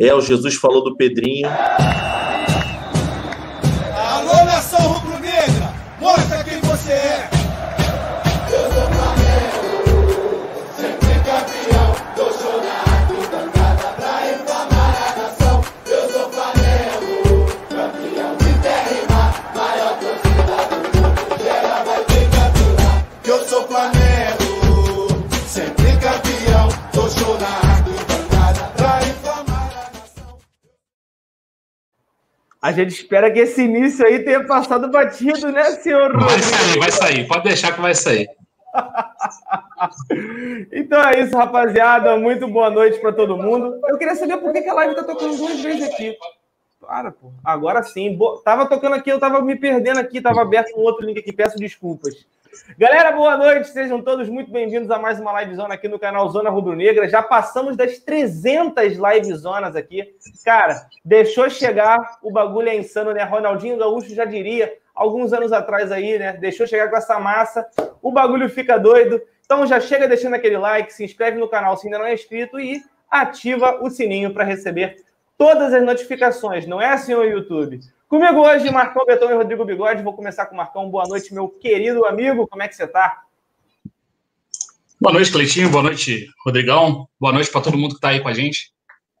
É, o Jesus falou do Pedrinho. A gente espera que esse início aí tenha passado batido, né, senhor Vai sair, vai sair. Pode deixar que vai sair. Então é isso, rapaziada. Muito boa noite para todo mundo. Eu queria saber por que, que a live tá tocando duas vezes aqui. Para, pô. Agora sim. Bo- Tava tocando aqui, eu tava me perdendo aqui, tava aberto um outro link aqui. Peço desculpas. Galera, boa noite. Sejam todos muito bem-vindos a mais uma livezona aqui no canal Zona Rubro Negra. Já passamos das 300 livezonas aqui. Cara, deixou chegar, o bagulho é insano, né? Ronaldinho Gaúcho já diria, alguns anos atrás aí, né? Deixou chegar com essa massa, o bagulho fica doido. Então já chega deixando aquele like, se inscreve no canal se ainda não é inscrito e ativa o sininho para receber todas as notificações, não é, senhor YouTube? Comigo hoje, Marcão Betão e Rodrigo Bigode. Vou começar com o Marcão. Boa noite, meu querido amigo. Como é que você tá? Boa noite, Cleitinho. Boa noite, Rodrigão. Boa noite para todo mundo que está aí com a gente.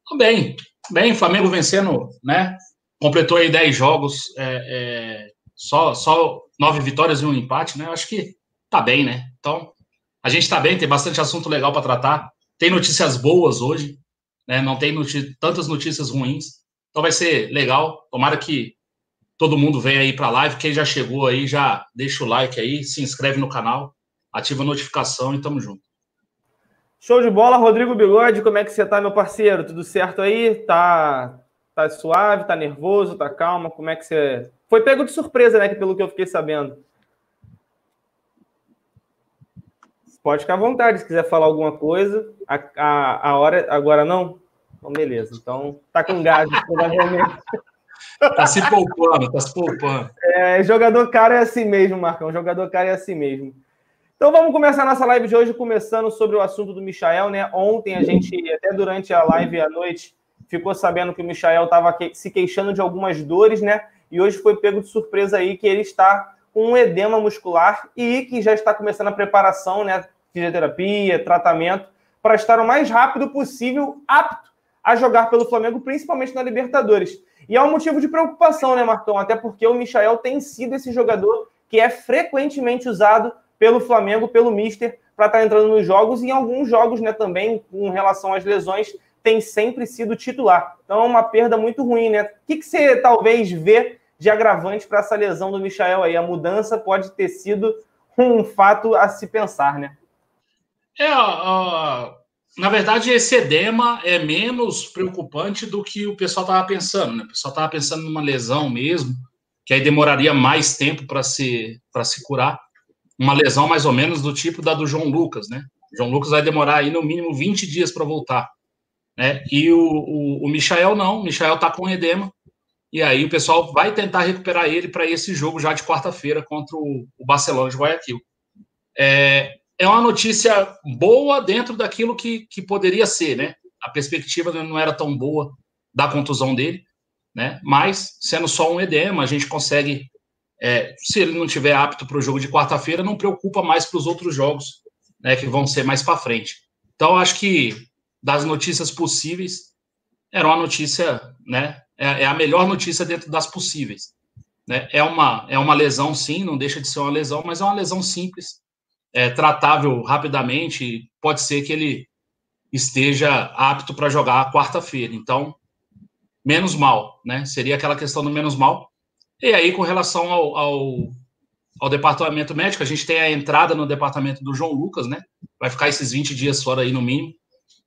Tudo bem, bem. Flamengo vencendo, né? Completou aí 10 jogos, é, é, só, só 9 vitórias e um empate, né? Acho que tá bem, né? Então, a gente tá bem, tem bastante assunto legal para tratar. Tem notícias boas hoje, né? Não tem tantas notícias ruins. Então vai ser legal. Tomara que todo mundo venha aí para a live. Quem já chegou aí, já deixa o like aí, se inscreve no canal, ativa a notificação e tamo junto. Show de bola, Rodrigo Bigode. Como é que você tá, meu parceiro? Tudo certo aí? Tá, tá suave? Tá nervoso? Tá calma? Como é que você. Foi pego de surpresa, né? Pelo que eu fiquei sabendo. Pode ficar à vontade se quiser falar alguma coisa. A, a, a hora. Agora não? Então, beleza. Então, tá com gás, provavelmente. Tá se poupando, tá se poupando. É, jogador caro é assim mesmo, Marcão. Jogador caro é assim mesmo. Então vamos começar nossa live de hoje começando sobre o assunto do Michael, né? Ontem a gente, até durante a live à noite, ficou sabendo que o Michael estava se queixando de algumas dores, né? E hoje foi pego de surpresa aí que ele está com um edema muscular e que já está começando a preparação, né? Fisioterapia, tratamento, para estar o mais rápido possível apto a jogar pelo Flamengo, principalmente na Libertadores. E é um motivo de preocupação, né, Marcão? Até porque o Michael tem sido esse jogador que é frequentemente usado pelo Flamengo, pelo Mister, para estar entrando nos jogos, e em alguns jogos, né, também, com relação às lesões, tem sempre sido titular. Então é uma perda muito ruim, né? O que, que você talvez vê de agravante para essa lesão do Michael aí? A mudança pode ter sido um fato a se pensar, né? É, ó, na verdade, esse edema é menos preocupante do que o pessoal estava pensando, né? O pessoal estava pensando numa lesão mesmo, que aí demoraria mais tempo para se, se curar. Uma lesão mais ou menos do tipo da do João Lucas, né? O João Lucas vai demorar aí no mínimo 20 dias para voltar. Né? E o, o, o Michael não, o Michael está com edema, e aí o pessoal vai tentar recuperar ele para esse jogo já de quarta-feira contra o, o, Barcelona de Guayaquil. É, é uma notícia boa dentro daquilo que, que poderia ser, né? A perspectiva não era tão boa da contusão dele, né? Mas, sendo só um edema, a gente consegue, é, se ele não tiver apto para o jogo de quarta-feira, não preocupa mais para os outros jogos, né? Que vão ser mais para frente. Então, acho que das notícias possíveis, era uma notícia, né? É, é, a melhor notícia dentro das possíveis. Né? É, uma, é uma lesão, sim, não deixa de ser uma lesão, mas é uma lesão simples, é, tratável rapidamente. Pode ser que ele esteja apto para jogar quarta-feira. Então, menos mal, né? Seria aquela questão do menos mal. E aí, com relação ao, ao, ao departamento médico, a gente tem a entrada no departamento do João Lucas, né? Vai ficar esses 20 dias fora aí no mínimo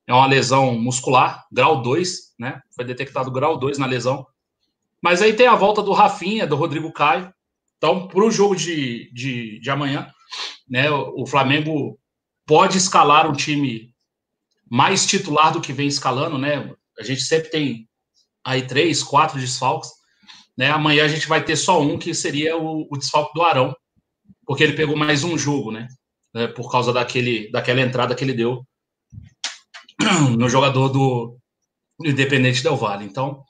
é uma lesão muscular, grau 2, né? Foi detectado grau 2 na lesão. Mas aí tem a volta do Rafinha, do Rodrigo Caio. Então, para o jogo de, de, de amanhã, né, o Flamengo pode escalar um time mais titular do que vem escalando, né? A gente sempre tem aí três, quatro desfalques. Né? Amanhã a gente vai ter só um, que seria o, o desfalque do Arão, porque ele pegou mais um jogo, né? É, por causa daquele, daquela entrada que ele deu no jogador do, Independente Del Vale. Então,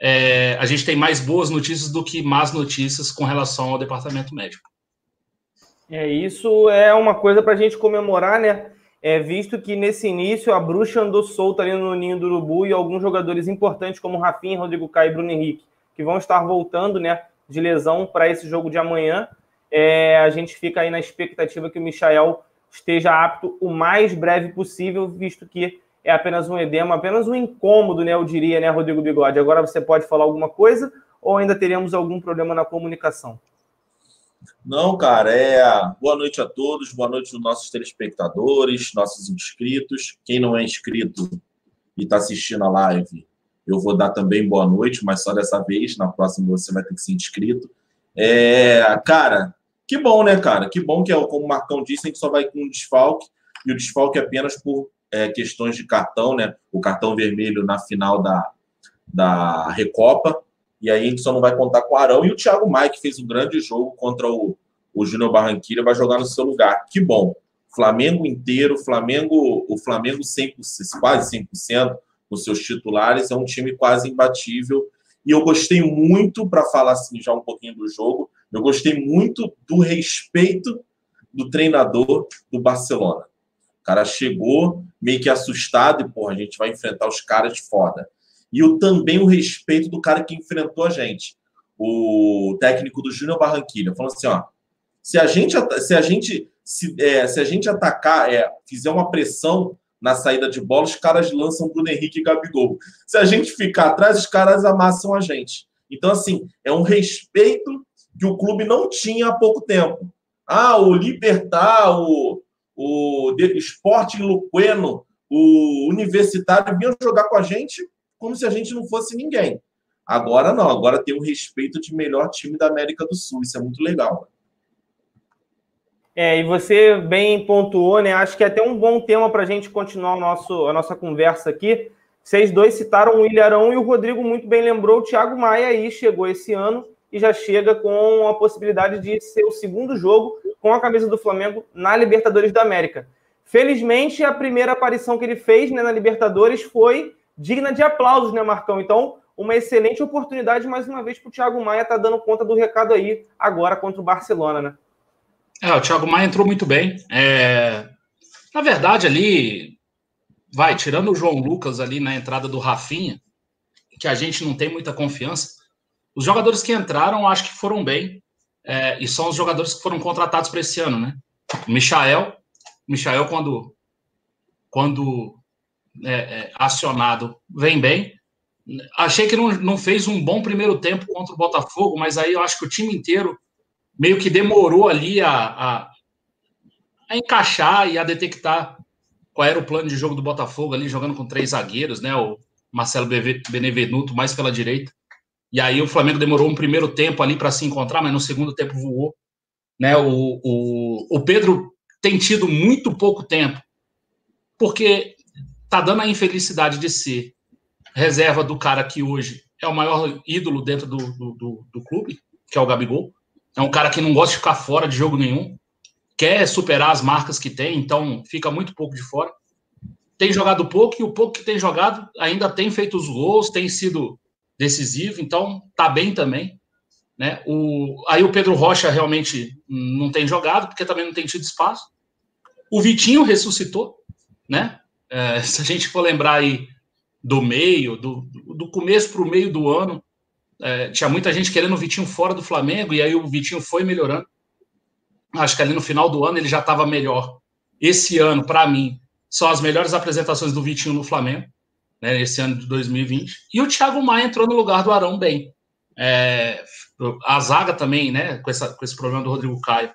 é, a gente tem mais boas notícias do que más notícias com relação ao departamento médico. É, isso é uma coisa para a gente comemorar, né? É, visto que nesse início a bruxa andou solta ali no ninho do urubu e alguns jogadores importantes como Rafinha, Rodrigo Caio e Bruno Henrique, que vão estar voltando né, de lesão para esse jogo de amanhã. É, a gente fica aí na expectativa que o Michael esteja apto o mais breve possível, visto que é apenas um edema, apenas um incômodo, né? Eu diria, né, Rodrigo Bigode? Agora você pode falar alguma coisa ou ainda teremos algum problema na comunicação? Não, cara, é. Boa noite a todos, boa noite aos nossos telespectadores, nossos inscritos. Quem não é inscrito e está assistindo a live, eu vou dar também boa noite, mas só dessa vez, na próxima você vai ter que ser inscrito. É, cara, que bom, né, cara? Que bom que, é, como o Marcão disse, a gente só vai com um desfalque, e o desfalque é apenas por é, questões de cartão, né? O cartão vermelho na final da, da Recopa. E aí a gente só não vai contar com o Arão. E o Thiago Maia, que fez um grande jogo contra o, o Júnior Barranquilla, vai jogar no seu lugar. Que bom. Flamengo inteiro, Flamengo, o Flamengo 100%, quase 100% com seus titulares, é um time quase imbatível. E eu gostei muito, para falar assim já um pouquinho do jogo, eu gostei muito do respeito do treinador do Barcelona cara chegou meio que assustado e, porra, a gente vai enfrentar os caras foda. E o, também o respeito do cara que enfrentou a gente, o técnico do Júnior Barranquilla, falou assim, ó, se a gente se a gente se, é, se a gente atacar, é, fizer uma pressão na saída de bola, os caras lançam Bruno Henrique e Gabigol. Se a gente ficar atrás, os caras amassam a gente. Então, assim, é um respeito que o clube não tinha há pouco tempo. Ah, o Libertar, o, o Esporte Luqueno, o Universitário vinham jogar com a gente como se a gente não fosse ninguém. Agora não, agora tem o respeito de melhor time da América do Sul. Isso é muito legal. É, e você bem pontuou, né? Acho que é até um bom tema para a gente continuar nosso, a nossa conversa aqui. Vocês dois citaram o Ilharão e o Rodrigo muito bem lembrou. O Thiago Maia aí chegou esse ano e já chega com a possibilidade de ser o segundo jogo com a camisa do Flamengo na Libertadores da América. Felizmente, a primeira aparição que ele fez né, na Libertadores foi digna de aplausos, né, Marcão? Então, uma excelente oportunidade, mais uma vez, para o Thiago Maia estar tá dando conta do recado aí, agora contra o Barcelona, né? É, o Thiago Maia entrou muito bem. É... Na verdade, ali, vai, tirando o João Lucas ali na entrada do Rafinha, que a gente não tem muita confiança, os jogadores que entraram, acho que foram bem. É, e são os jogadores que foram contratados para esse ano, né? O Michael, Michael quando, quando é, é, acionado, vem bem. Achei que não, não fez um bom primeiro tempo contra o Botafogo, mas aí eu acho que o time inteiro meio que demorou ali a, a, a encaixar e a detectar qual era o plano de jogo do Botafogo ali, jogando com três zagueiros, né? O Marcelo Benevenuto mais pela direita e aí o Flamengo demorou um primeiro tempo ali para se encontrar, mas no segundo tempo voou. Né? O, o, o Pedro tem tido muito pouco tempo, porque tá dando a infelicidade de ser reserva do cara que hoje é o maior ídolo dentro do, do, do, do clube, que é o Gabigol. É um cara que não gosta de ficar fora de jogo nenhum, quer superar as marcas que tem, então fica muito pouco de fora. Tem jogado pouco e o pouco que tem jogado ainda tem feito os gols, tem sido decisivo, então tá bem também. Né? O, aí o Pedro Rocha realmente não tem jogado, porque também não tem tido espaço. O Vitinho ressuscitou, né? É, se a gente for lembrar aí do meio, do, do começo para o meio do ano, é, tinha muita gente querendo o Vitinho fora do Flamengo, e aí o Vitinho foi melhorando. Acho que ali no final do ano ele já estava melhor. Esse ano, para mim, são as melhores apresentações do Vitinho no Flamengo né, esse ano de 2020. E o Thiago Maia entrou no lugar do Arão bem. É, a zaga também, né, com, essa, com esse problema do Rodrigo Caio.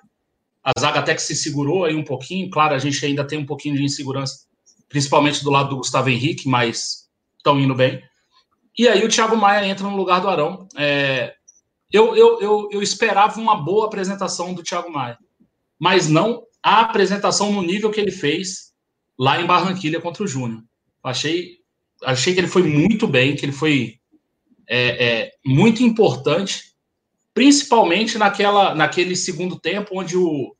A zaga até que se segurou aí um pouquinho. Claro, a gente ainda tem um pouquinho de insegurança, principalmente do lado do Gustavo Henrique, mas estão indo bem. E aí o Thiago Maia entra no lugar do Arão. É, eu, eu, eu, eu esperava uma boa apresentação do Thiago Maia, mas não a apresentação no nível que ele fez lá em Barranquilha contra o Júnior. Achei achei que ele foi muito bem, que ele foi é, é, muito importante, principalmente naquela, naquele segundo tempo, onde o,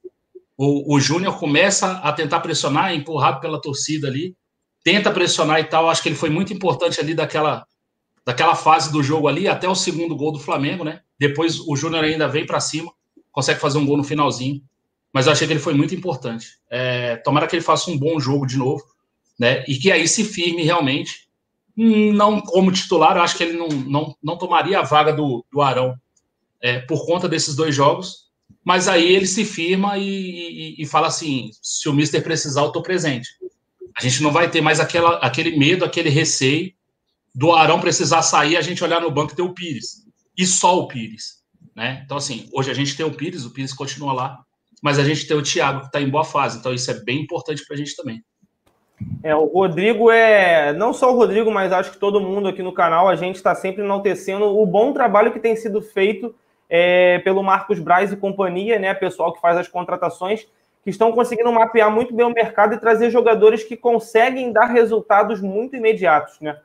o, o Júnior começa a tentar pressionar, empurrado pela torcida ali, tenta pressionar e tal. Acho que ele foi muito importante ali daquela, daquela fase do jogo ali, até o segundo gol do Flamengo, né? Depois o Júnior ainda vem para cima, consegue fazer um gol no finalzinho. Mas eu achei que ele foi muito importante. É, tomara que ele faça um bom jogo de novo, né? E que aí se firme realmente. Não como titular, eu acho que ele não, não, não tomaria a vaga do, do Arão é, por conta desses dois jogos. Mas aí ele se firma e, e, e fala assim: se o Mister precisar, eu estou presente. A gente não vai ter mais aquela, aquele medo, aquele receio do Arão precisar sair, a gente olhar no banco e ter o Pires. E só o Pires. Né? Então, assim, hoje a gente tem o Pires, o Pires continua lá, mas a gente tem o Thiago que está em boa fase. Então, isso é bem importante para a gente também. É, o Rodrigo é. Não só o Rodrigo, mas acho que todo mundo aqui no canal, a gente está sempre enaltecendo o bom trabalho que tem sido feito é, pelo Marcos Braz e companhia, né? Pessoal que faz as contratações, que estão conseguindo mapear muito bem o mercado e trazer jogadores que conseguem dar resultados muito imediatos, né?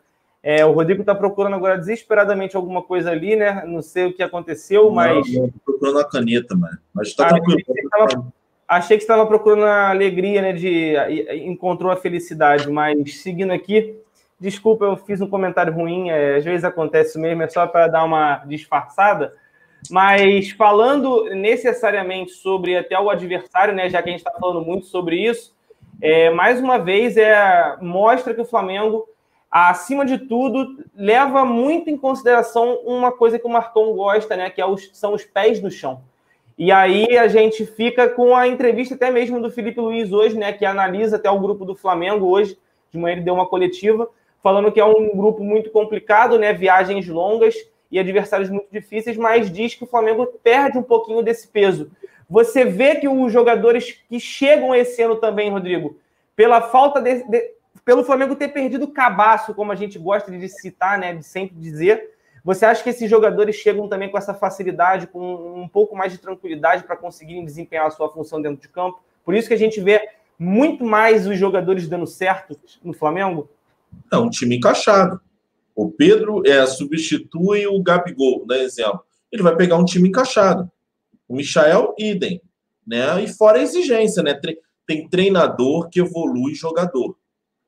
É, o Rodrigo está procurando agora desesperadamente alguma coisa ali, né? Não sei o que aconteceu, mas. Não, procurando a caneta, mano. Mas está ah, tranquilo. Achei que estava procurando a alegria, né? De encontrou a felicidade, mas seguindo aqui, desculpa, eu fiz um comentário ruim. É, às vezes acontece mesmo, é só para dar uma disfarçada. Mas falando necessariamente sobre até o adversário, né? Já que a gente está falando muito sobre isso, é, mais uma vez é mostra que o Flamengo acima de tudo, leva muito em consideração uma coisa que o Marcão gosta, né? Que é os, são os pés no chão. E aí a gente fica com a entrevista até mesmo do Felipe Luiz hoje, né? Que analisa até o grupo do Flamengo hoje. De manhã ele deu uma coletiva, falando que é um grupo muito complicado, né? Viagens longas e adversários muito difíceis, mas diz que o Flamengo perde um pouquinho desse peso. Você vê que os jogadores que chegam esse ano também, Rodrigo, pela falta de, de pelo Flamengo ter perdido o cabaço, como a gente gosta de citar, né, de sempre dizer, você acha que esses jogadores chegam também com essa facilidade, com um pouco mais de tranquilidade para conseguirem desempenhar a sua função dentro de campo? Por isso que a gente vê muito mais os jogadores dando certo no Flamengo? É um time encaixado. O Pedro é, substitui o Gabigol, né, exemplo. Ele vai pegar um time encaixado. O Michael, idem. Né? E fora a exigência, né? Tem treinador que evolui jogador.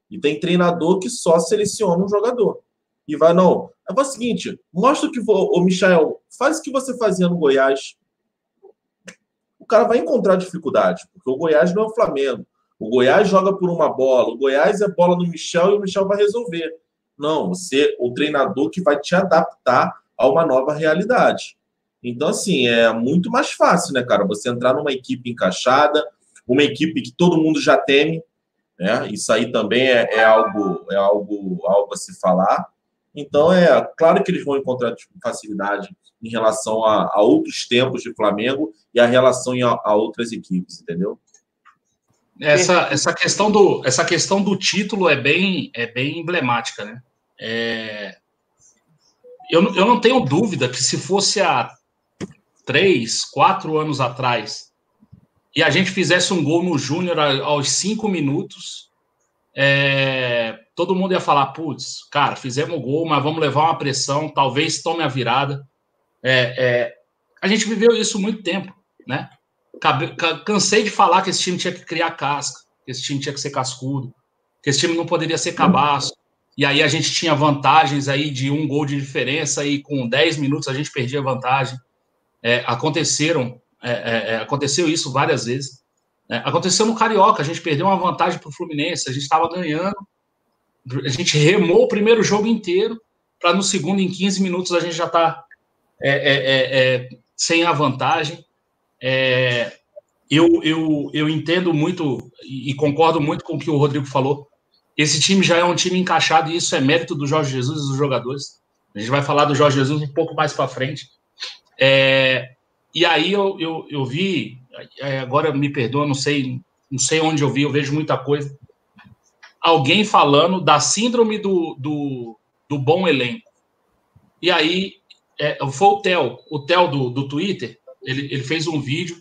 E tem treinador que só seleciona um jogador. E vai, não. É o seguinte: mostra que, o Michel, faz o que você fazia no Goiás. O cara vai encontrar dificuldade, porque o Goiás não é o Flamengo. O Goiás joga por uma bola, o Goiás é bola no Michel e o Michel vai resolver. Não, você, o treinador que vai te adaptar a uma nova realidade. Então, assim, é muito mais fácil, né, cara? Você entrar numa equipe encaixada, uma equipe que todo mundo já teme, né? Isso aí também é, é, algo, é algo, algo a se falar. Então, é claro que eles vão encontrar facilidade em relação a, a outros tempos de Flamengo e a relação a, a outras equipes, entendeu? Essa, essa, questão do, essa questão do título é bem, é bem emblemática, né? É, eu, eu não tenho dúvida que se fosse há três, quatro anos atrás, e a gente fizesse um gol no Júnior aos cinco minutos, é, todo mundo ia falar: putz, cara, fizemos gol, mas vamos levar uma pressão, talvez tome a virada. É, é, a gente viveu isso muito tempo, né? Cansei de falar que esse time tinha que criar casca, que esse time tinha que ser cascudo, que esse time não poderia ser cabaço. E aí a gente tinha vantagens aí de um gol de diferença e com 10 minutos a gente perdia vantagem. É, aconteceram é, é, é, aconteceu isso várias vezes. Né? Aconteceu no Carioca, a gente perdeu uma vantagem para o Fluminense, a gente estava ganhando, a gente remou o primeiro jogo inteiro, para no segundo, em 15 minutos, a gente já está é, é, sem a vantagem. eu, eu, eu entendo muito e concordo muito com o que o Rodrigo falou. Esse time já é um time encaixado e isso é mérito do Jorge Jesus e dos jogadores. A gente vai falar do Jorge Jesus um pouco mais para frente. É, e aí eu, eu, eu vi, é, agora me perdoa, não sei, não sei onde eu vi, eu vejo muita coisa. Alguém falando da síndrome do, do, do bom elenco. E aí é, foi o Theo, o Theo do, do Twitter, ele, ele fez um vídeo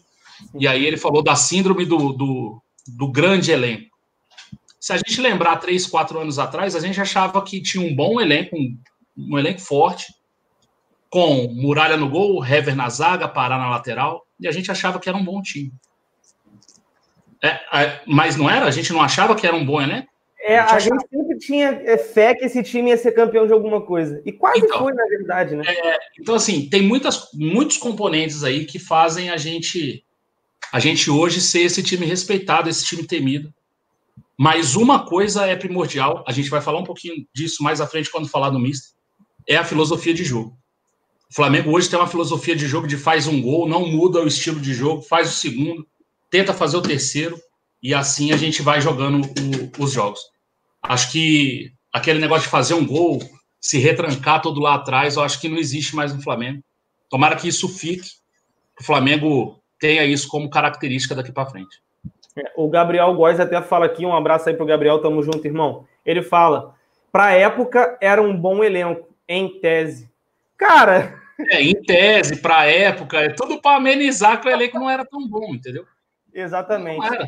e aí ele falou da síndrome do, do, do grande elenco. Se a gente lembrar três, quatro anos atrás, a gente achava que tinha um bom elenco, um, um elenco forte, com Muralha no gol, Hever na zaga, Pará na lateral, e a gente achava que era um bom time. É, é, mas não era? A gente não achava que era um bom elenco? É, a gente sempre tinha é, fé que esse time ia ser campeão de alguma coisa. E quase Então, foi, na verdade, né? É, então, assim, tem muitas, muitos componentes aí que fazem a gente, a gente hoje ser esse time respeitado, esse time temido. Mas uma coisa é primordial, a gente vai falar um pouquinho disso mais à frente quando falar do Mister, é a filosofia de jogo. O Flamengo hoje tem uma filosofia de jogo de faz um gol, não muda o estilo de jogo, faz o segundo, tenta fazer o terceiro, e assim a gente vai jogando o- os jogos. Acho que aquele negócio de fazer um gol, se retrancar todo lá atrás, eu acho que não existe mais no Flamengo. Tomara que isso fique, que o Flamengo tenha isso como característica daqui para frente. O Gabriel Góes até fala aqui, um abraço aí pro Gabriel, tamo junto, irmão. Ele fala, pra época era um bom elenco, em tese. Cara, É, em tese, para época, é tudo para amenizar que o elenco não era tão bom, entendeu? exatamente. Não era.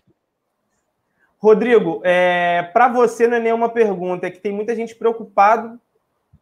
Rodrigo, é, para você não é nenhuma pergunta, é que tem muita gente preocupado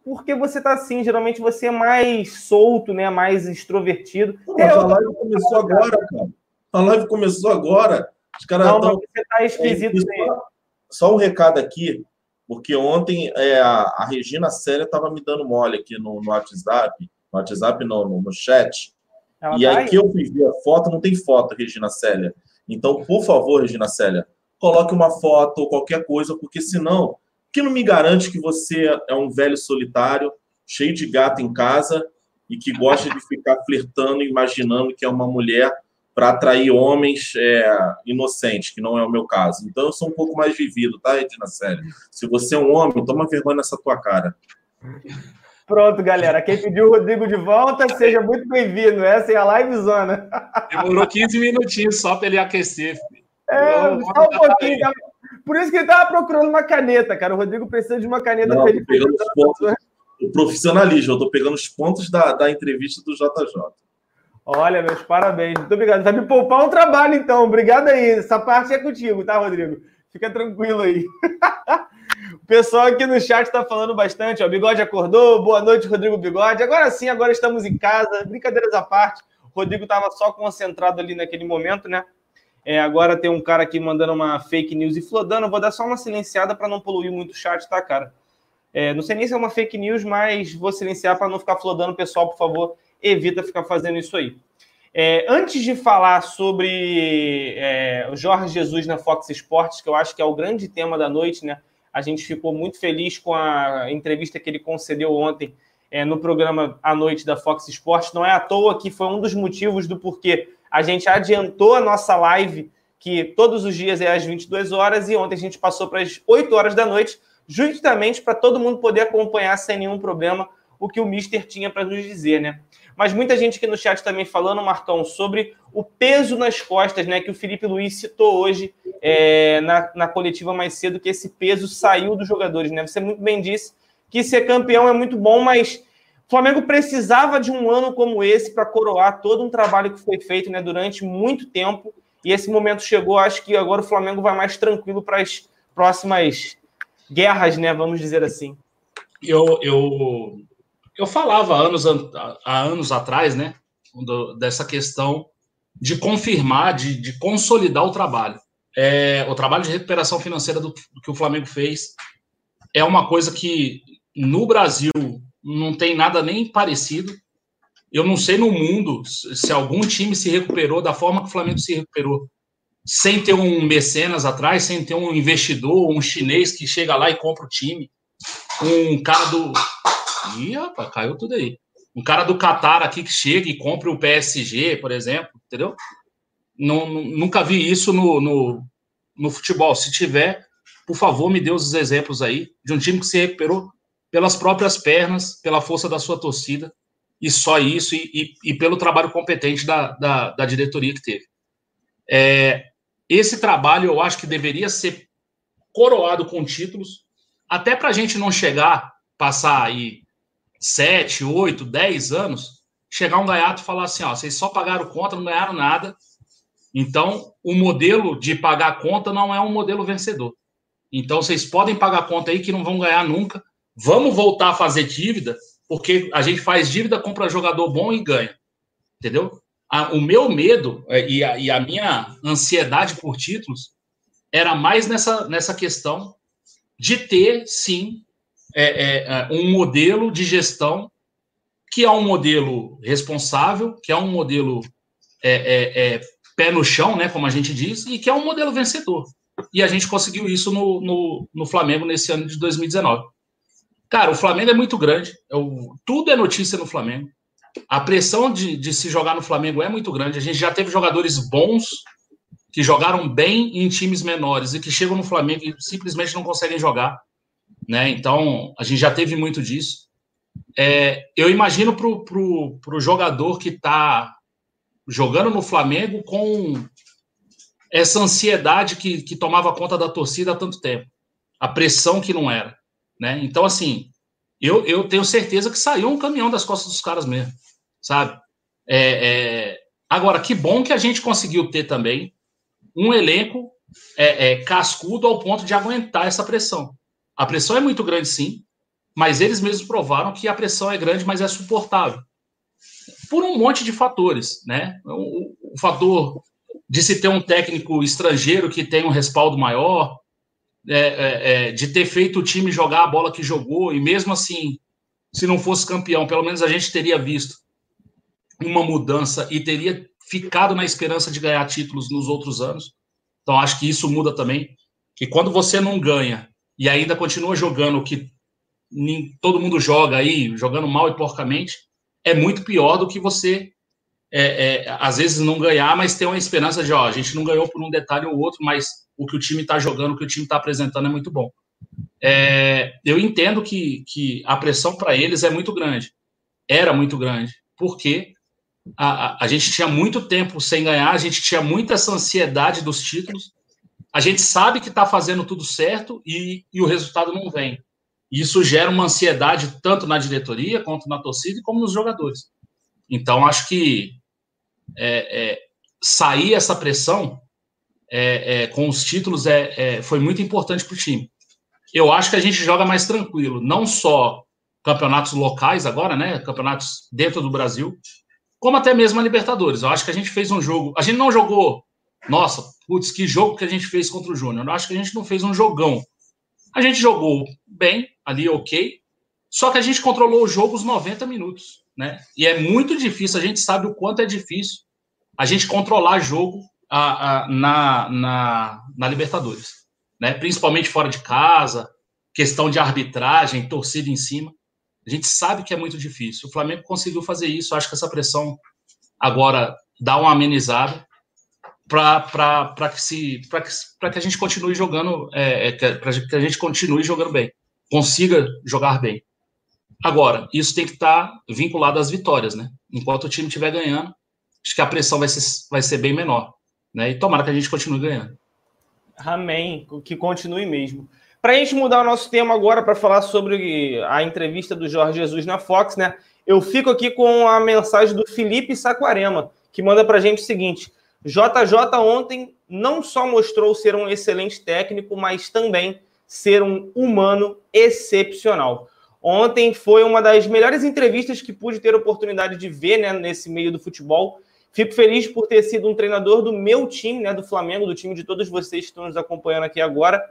porque você tá assim, geralmente você é mais solto, né, mais extrovertido. Pô, a live começou agora, cara. A live começou agora. Os caras Não, estão. mas você tá esquisito É, só, só um recado aqui, porque ontem é, a, a Regina Célia estava me dando mole aqui no, no WhatsApp, no WhatsApp não, no, no chat. Ela e tá aí aí? que eu fui ver a foto, não tem foto, Regina Célia. Então, por favor, Regina Célia, coloque uma foto ou qualquer coisa, porque senão, que não me garante que você é um velho solitário, cheio de gato em casa e que gosta de ficar flertando, imaginando que é uma mulher para atrair homens é, inocentes, que não é o meu caso. Então, eu sou um pouco mais vivido, tá, Regina Célia? Se você é um homem, toma vergonha nessa tua cara. Pronto, galera. Quem pediu o Rodrigo de volta, seja muito bem-vindo. Essa é a live zona. Demorou 15 minutinhos só para ele aquecer. filho. É, Não, só um pouquinho. tá? Por isso que ele tava procurando uma caneta, cara. O Rodrigo precisa de uma caneta tô ele pegando os pontos, o profissionalismo, eu tô pegando os pontos da, da entrevista do JJ. Olha, meus parabéns. Muito obrigado. Vai me poupar um trabalho, então. Obrigado aí. Essa parte é contigo, tá, Rodrigo? Fica tranquilo aí. o pessoal aqui no chat está falando bastante. Ó, Bigode acordou. Boa noite, Rodrigo Bigode. Agora sim, agora estamos em casa. Brincadeiras à parte. O Rodrigo estava só concentrado ali naquele momento, né? É, agora tem um cara aqui mandando uma fake news e flodando. Eu vou dar só uma silenciada para não poluir muito o chat, tá, cara? É, não sei nem se é uma fake news, mas vou silenciar para não ficar flodando. Pessoal, por favor, evita ficar fazendo isso aí. É, antes de falar sobre é, o Jorge Jesus na Fox Sports, que eu acho que é o grande tema da noite, né? A gente ficou muito feliz com a entrevista que ele concedeu ontem é, no programa à noite da Fox Sports. Não é à toa que foi um dos motivos do porquê a gente adiantou a nossa live, que todos os dias é às 22 horas, e ontem a gente passou para as 8 horas da noite, justamente para todo mundo poder acompanhar sem nenhum problema o que o Mister tinha para nos dizer, né? Mas muita gente aqui no chat também falando, Marcão, sobre o peso nas costas, né? Que o Felipe Luiz citou hoje é, na, na coletiva mais cedo, que esse peso saiu dos jogadores, né? Você muito bem disse que ser campeão é muito bom, mas o Flamengo precisava de um ano como esse para coroar todo um trabalho que foi feito né, durante muito tempo. E esse momento chegou, acho que agora o Flamengo vai mais tranquilo para as próximas guerras, né? Vamos dizer assim. Eu, eu, eu falava anos, há anos atrás, né? dessa questão de confirmar, de, de consolidar o trabalho. É, o trabalho de recuperação financeira do, do que o Flamengo fez é uma coisa que no Brasil não tem nada nem parecido. Eu não sei no mundo se se algum time se recuperou da forma que o Flamengo se recuperou, sem ter um mecenas atrás, sem ter um investidor, um chinês que chega lá e compra o time, um cara do. Ih, rapaz, caiu tudo aí. Um cara do Qatar aqui que chega e compra o PSG, por exemplo, entendeu? Não, nu- nunca vi isso no, no, no futebol. Se tiver, por favor, me dê os exemplos aí de um time que se recuperou pelas próprias pernas, pela força da sua torcida, e só isso, e, e- e pelo trabalho competente da, da, da diretoria que teve. É, esse trabalho eu acho que deveria ser coroado com títulos, até para a gente não chegar, passar aí sete, oito, dez anos, chegar um gaiato e falar assim: ó, vocês só pagaram conta, não ganharam nada. Então, o modelo de pagar conta não é um modelo vencedor. Então, vocês podem pagar conta aí que não vão ganhar nunca. Vamos voltar a fazer dívida, porque a gente faz dívida, compra jogador bom e ganha. Entendeu? O meu medo é, e a, e a minha ansiedade por títulos era mais nessa, nessa questão de ter, sim, é, é, um modelo de gestão que é um modelo responsável, que é um modelo é, é, é, pé no chão, né, como a gente diz, e que é um modelo vencedor. E a gente conseguiu isso no, no, no Flamengo nesse ano de 2019. Cara, o Flamengo é muito grande, eu, tudo é notícia no Flamengo. A pressão de, de se jogar no Flamengo é muito grande. A gente já teve jogadores bons que jogaram bem em times menores e que chegam no Flamengo e simplesmente não conseguem jogar. Né? Então, a gente já teve muito disso. É, eu imagino para o jogador que está jogando no Flamengo com essa ansiedade que, que tomava conta da torcida há tanto tempo, a pressão que não era. Né? Então, assim, eu, eu tenho certeza que saiu um caminhão das costas dos caras mesmo, sabe? É, é... Agora, que bom que a gente conseguiu ter também um elenco é, é, cascudo ao ponto de aguentar essa pressão. A pressão é muito grande, sim, mas eles mesmos provaram que a pressão é grande, mas é suportável. Por um monte de fatores, né? O, o fator de se ter um técnico estrangeiro que tem um respaldo maior, é, é, é, de ter feito o time jogar a bola que jogou, e mesmo assim, se não fosse campeão, pelo menos a gente teria visto uma mudança e teria ficado na esperança de ganhar títulos nos outros anos. Então, acho que isso muda também. Que quando você não ganha e ainda continua jogando o que todo mundo joga aí, jogando mal e porcamente, é muito pior do que você, é, é, às vezes, não ganhar, mas ter uma esperança de, ó, a gente não ganhou por um detalhe ou outro, mas o que o time está jogando, o que o time está apresentando é muito bom. É, eu entendo que, que a pressão para eles é muito grande, era muito grande, porque a, a, a gente tinha muito tempo sem ganhar, a gente tinha muita essa ansiedade dos títulos, a gente sabe que está fazendo tudo certo e, e o resultado não vem. Isso gera uma ansiedade tanto na diretoria, quanto na torcida, como nos jogadores. Então, acho que é, é, sair essa pressão é, é com os títulos é, é, foi muito importante para o time. Eu acho que a gente joga mais tranquilo, não só campeonatos locais agora, né? Campeonatos dentro do Brasil, como até mesmo a Libertadores. Eu acho que a gente fez um jogo. A gente não jogou. Nossa, putz, que jogo que a gente fez contra o Júnior. Eu acho que a gente não fez um jogão. A gente jogou bem, ali ok, só que a gente controlou o jogo os 90 minutos, né? E é muito difícil, a gente sabe o quanto é difícil a gente controlar jogo a, a, na, na, na Libertadores, né? Principalmente fora de casa, questão de arbitragem, torcida em cima. A gente sabe que é muito difícil. O Flamengo conseguiu fazer isso. Acho que essa pressão agora dá uma amenizada para que, se, que, que a gente continue jogando, é, é para que a gente continue jogando bem, consiga jogar bem. Agora, isso tem que estar tá vinculado às vitórias, né? Enquanto o time estiver ganhando, acho que a pressão vai ser, vai ser bem menor. Né? E tomara que a gente continue ganhando. Amém, que continue mesmo. Para a gente mudar o nosso tema agora para falar sobre a entrevista do Jorge Jesus na Fox, né? Eu fico aqui com a mensagem do Felipe Saquarema, que manda para a gente o seguinte: JJ ontem não só mostrou ser um excelente técnico, mas também ser um humano excepcional. Ontem foi uma das melhores entrevistas que pude ter oportunidade de ver né, nesse meio do futebol. Fico feliz por ter sido um treinador do meu time, né, do Flamengo, do time de todos vocês que estão nos acompanhando aqui agora.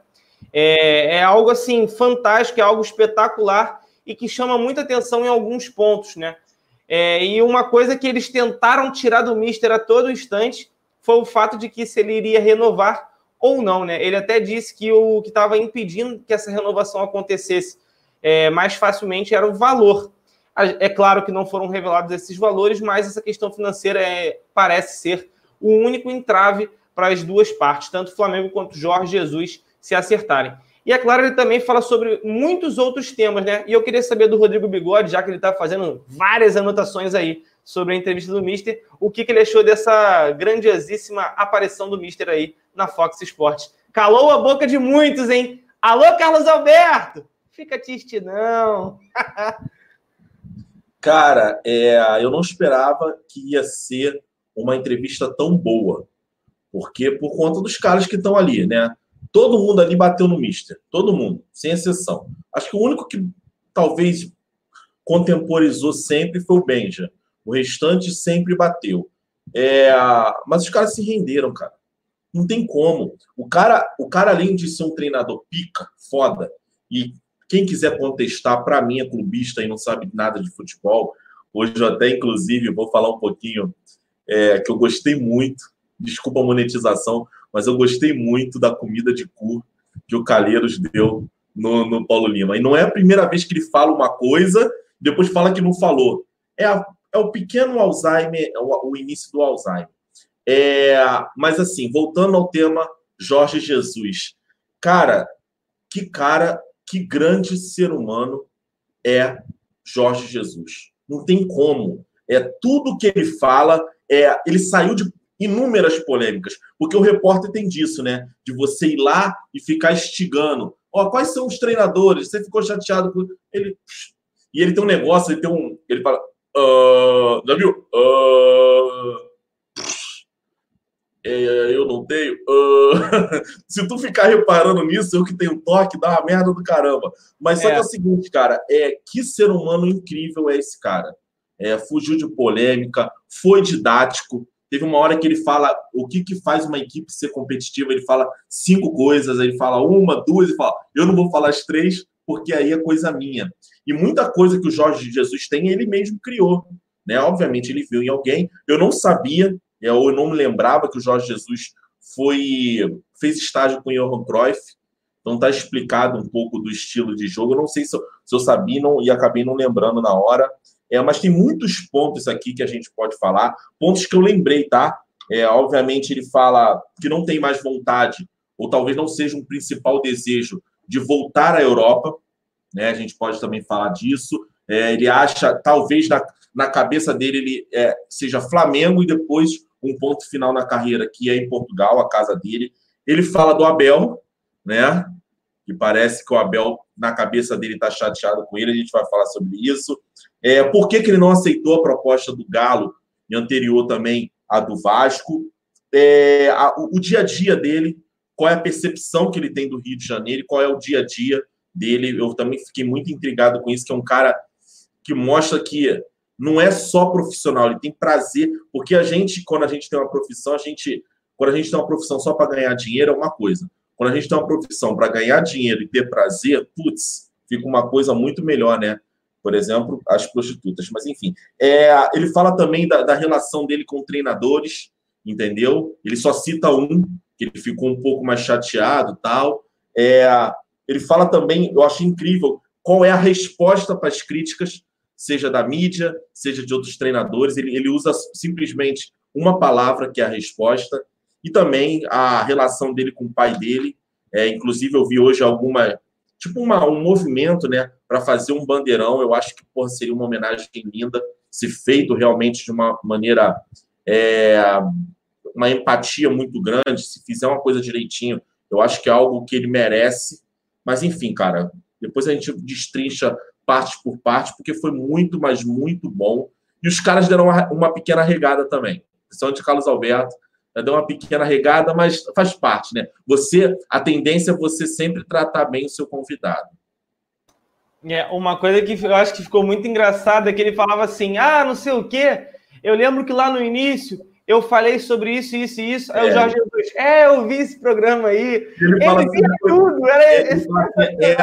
É, é algo assim fantástico, é algo espetacular e que chama muita atenção em alguns pontos, né? É, e uma coisa que eles tentaram tirar do Mister a todo instante foi o fato de que se ele iria renovar ou não, né? Ele até disse que o que estava impedindo que essa renovação acontecesse é, mais facilmente era o valor. É claro que não foram revelados esses valores, mas essa questão financeira é, parece ser o único entrave para as duas partes, tanto o Flamengo quanto o Jorge Jesus se acertarem. E é claro, ele também fala sobre muitos outros temas, né? E eu queria saber do Rodrigo Bigode, já que ele está fazendo várias anotações aí sobre a entrevista do Mister, o que, que ele achou dessa grandiosíssima aparição do Mister aí na Fox Sports. Calou a boca de muitos, hein? Alô, Carlos Alberto! Fica triste, não. Cara, é, eu não esperava que ia ser uma entrevista tão boa. Porque por conta dos caras que estão ali, né? Todo mundo ali bateu no Mister. Todo mundo, sem exceção. Acho que o único que talvez contemporizou sempre foi o Benja. O restante sempre bateu. É, mas os caras se renderam, cara. Não tem como. O cara, o cara além de ser um treinador pica, foda, e quem quiser contestar, para mim é clubista e não sabe nada de futebol. Hoje eu até, inclusive, vou falar um pouquinho é, que eu gostei muito. Desculpa a monetização, mas eu gostei muito da comida de cu que o Calheiros deu no, no Paulo Lima. E não é a primeira vez que ele fala uma coisa, depois fala que não falou. É, a, é o pequeno Alzheimer, é o, o início do Alzheimer. É, mas assim, voltando ao tema Jorge Jesus. Cara, que cara que grande ser humano é Jorge Jesus. Não tem como. É tudo que ele fala, é, ele saiu de inúmeras polêmicas, porque o repórter tem disso, né? De você ir lá e ficar instigando. Ó, quais são os treinadores? Você ficou chateado com ele? E ele tem um negócio, ele tem um, ele fala, uh, viu? Uh, é, eu não tenho. Uh, se tu ficar reparando nisso, eu que tenho toque, dá uma merda do caramba. Mas só é. que é o seguinte, cara, é que ser humano incrível é esse cara. É, fugiu de polêmica, foi didático. Teve uma hora que ele fala o que, que faz uma equipe ser competitiva. Ele fala cinco coisas, ele fala uma, duas, e fala: eu não vou falar as três, porque aí é coisa minha. E muita coisa que o Jorge Jesus tem, ele mesmo criou. Né? Obviamente, ele viu em alguém. Eu não sabia é, eu não me lembrava que o Jorge Jesus foi fez estágio com o Johan Cruyff, então está explicado um pouco do estilo de jogo. Eu não sei se eu, se eu sabia não, e acabei não lembrando na hora. É, mas tem muitos pontos aqui que a gente pode falar, pontos que eu lembrei, tá? É, obviamente ele fala que não tem mais vontade, ou talvez não seja um principal desejo de voltar à Europa, né? A gente pode também falar disso. É, ele acha, talvez na, na cabeça dele, ele é, seja Flamengo e depois um ponto final na carreira, que é em Portugal, a casa dele. Ele fala do Abel, né? Que parece que o Abel, na cabeça dele, está chateado com ele. A gente vai falar sobre isso. É, por que, que ele não aceitou a proposta do Galo e anterior também a do Vasco? É, a, o, dia a dia dele, qual é a percepção que ele tem do Rio de Janeiro, qual é o dia a dia dele. Eu também fiquei muito intrigado com isso, que é um cara que mostra que não é só profissional, ele tem prazer, porque a gente, quando a gente tem uma profissão, a gente, quando a gente tem uma profissão só para ganhar dinheiro, é uma coisa. Quando a gente tem uma profissão para ganhar dinheiro e ter prazer, putz, fica uma coisa muito melhor, né? Por exemplo, as prostitutas. Mas, enfim, é, ele fala também da, da relação dele com treinadores, entendeu? Ele só cita um, que ele ficou um pouco mais chateado tal. É, ele fala também, eu acho incrível, qual é a resposta para as críticas seja da mídia, seja de outros treinadores. Ele, ele usa simplesmente uma palavra, que é a resposta, e também a relação dele com o pai dele. É, inclusive, eu vi hoje alguma. Tipo, uma, um movimento, né, para fazer um bandeirão. Eu acho que porra, seria uma homenagem linda, se feito realmente de uma maneira. É, uma empatia muito grande, se fizer uma coisa direitinho, eu acho que é algo que ele merece. Mas, enfim, cara, depois a gente destrincha parte por parte, porque foi muito, mas muito bom. E os caras deram uma, uma pequena regada também. Principalmente Carlos Alberto, deu uma pequena regada, mas faz parte, né? Você, a tendência é você sempre tratar bem o seu convidado. É, uma coisa que eu acho que ficou muito engraçada é que ele falava assim: ah, não sei o quê. Eu lembro que lá no início eu falei sobre isso, isso e isso. Aí é. o Jorge Jesus, é, eu vi esse programa aí. Ele, ele fala assim, tudo. Era ele esse... fala, é, é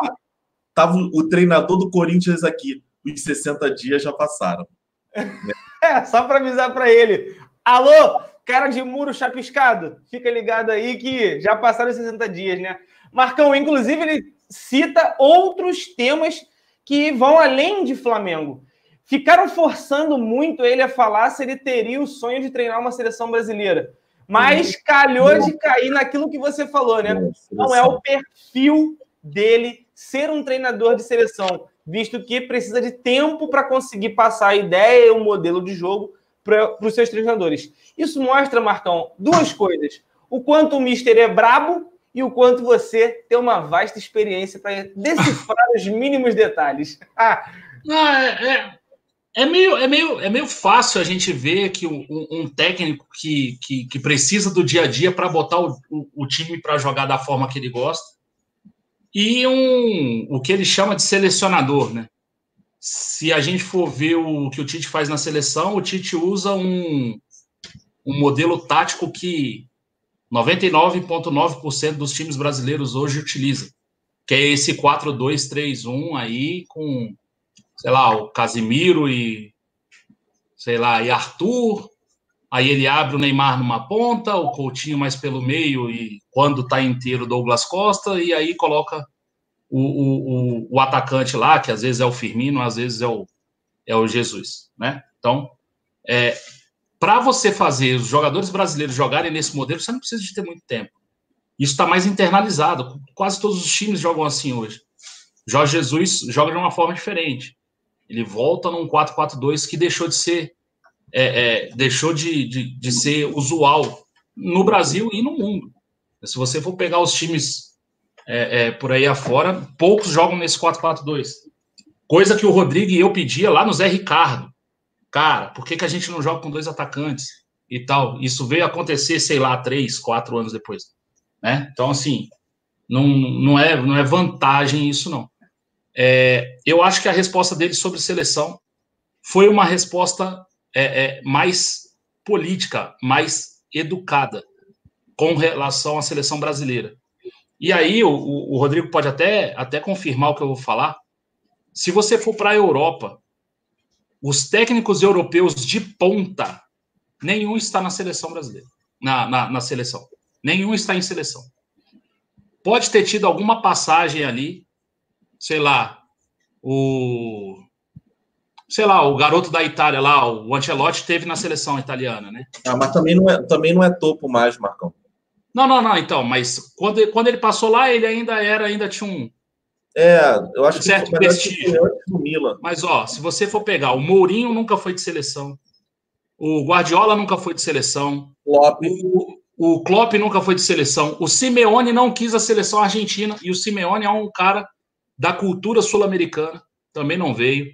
Tava o treinador do Corinthians aqui. Os 60 dias já passaram. É, só para avisar para ele. Alô, cara de muro chapiscado, fica ligado aí que já passaram os 60 dias, né? Marcão, inclusive, ele cita outros temas que vão além de Flamengo. Ficaram forçando muito ele a falar se ele teria o sonho de treinar uma seleção brasileira. Mas calhou de cair naquilo que você falou, né? Não é o perfil dele ser um treinador de seleção, visto que precisa de tempo para conseguir passar a ideia e o modelo de jogo para os seus treinadores. Isso mostra, Marcão, duas coisas. O quanto o Mister é brabo e o quanto você tem uma vasta experiência para decifrar os mínimos detalhes. Ah. É, é, é, meio, é, meio, é meio fácil a gente ver que um, um técnico que, que, que, precisa do dia a dia para botar o, o, o time para jogar da forma que ele gosta e um, o que ele chama de selecionador, né? Se a gente for ver o que o Tite faz na seleção, o Tite usa um, um modelo tático que 99,9% dos times brasileiros hoje utilizam. Que é esse 4-2-3-1 aí com, sei lá, o Casimiro e, sei lá, e Arthur. Aí ele abre o Neymar numa ponta, o Coutinho mais pelo meio e quando está inteiro Douglas Costa, e aí coloca o, o, o, o, atacante lá, que às vezes é o Firmino, às vezes é o, é o Jesus, né? Então, é, para você fazer os jogadores brasileiros jogarem nesse modelo, você não precisa de ter muito tempo. Isso está mais internalizado. Quase todos os times jogam assim hoje. Jorge Jesus joga de uma forma diferente. Ele volta num 4-4-2 que deixou de ser é, é, deixou de, de, de, ser usual no Brasil e no mundo. Se você for pegar os times é, é por aí afora, poucos jogam nesse 4-4-2. Coisa que o Rodrigo e eu pedia lá no Zé Ricardo. Cara, por que, que a gente não joga com dois atacantes e tal? Isso veio acontecer, sei lá, três, quatro anos depois. Né? Então, assim, não, não, é, não é vantagem isso, não. É, eu acho que a resposta dele sobre seleção foi uma resposta é, é, mais política, mais educada com relação à seleção brasileira. E aí, o, o Rodrigo pode até, até confirmar o que eu vou falar. Se você for para a Europa, os técnicos europeus de ponta, nenhum está na seleção brasileira, na, na, na seleção. Nenhum está em seleção. Pode ter tido alguma passagem ali, sei lá, o sei lá, o garoto da Itália lá, o Ancelotti teve na seleção italiana, né? Ah, mas também não é, também não é topo mais, Marcão. Não, não, não, então, mas quando, quando ele passou lá, ele ainda era, ainda tinha um, é, eu acho um certo que prestígio. do Milan. Mas ó, se você for pegar, o Mourinho nunca foi de seleção. O Guardiola nunca foi de seleção. Klopp. O, o Klopp nunca foi de seleção. O Simeone não quis a seleção argentina e o Simeone é um cara da cultura sul-americana, também não veio.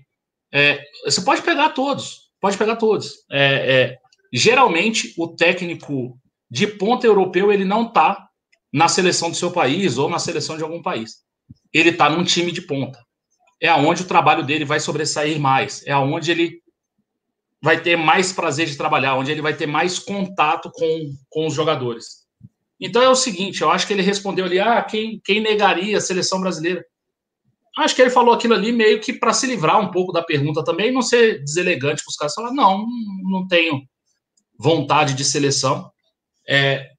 É, você pode pegar todos, pode pegar todos. É, é, geralmente o técnico de ponta europeu ele não está na seleção do seu país ou na seleção de algum país ele está num time de ponta. É aonde o trabalho dele vai sobressair mais, é aonde ele vai ter mais prazer de trabalhar, onde ele vai ter mais contato com, com os jogadores. Então é o seguinte, eu acho que ele respondeu ali, ah, quem, quem negaria a seleção brasileira? Acho que ele falou aquilo ali meio que para se livrar um pouco da pergunta também, não ser deselegante para os caras falar, não, não tenho vontade de seleção. É,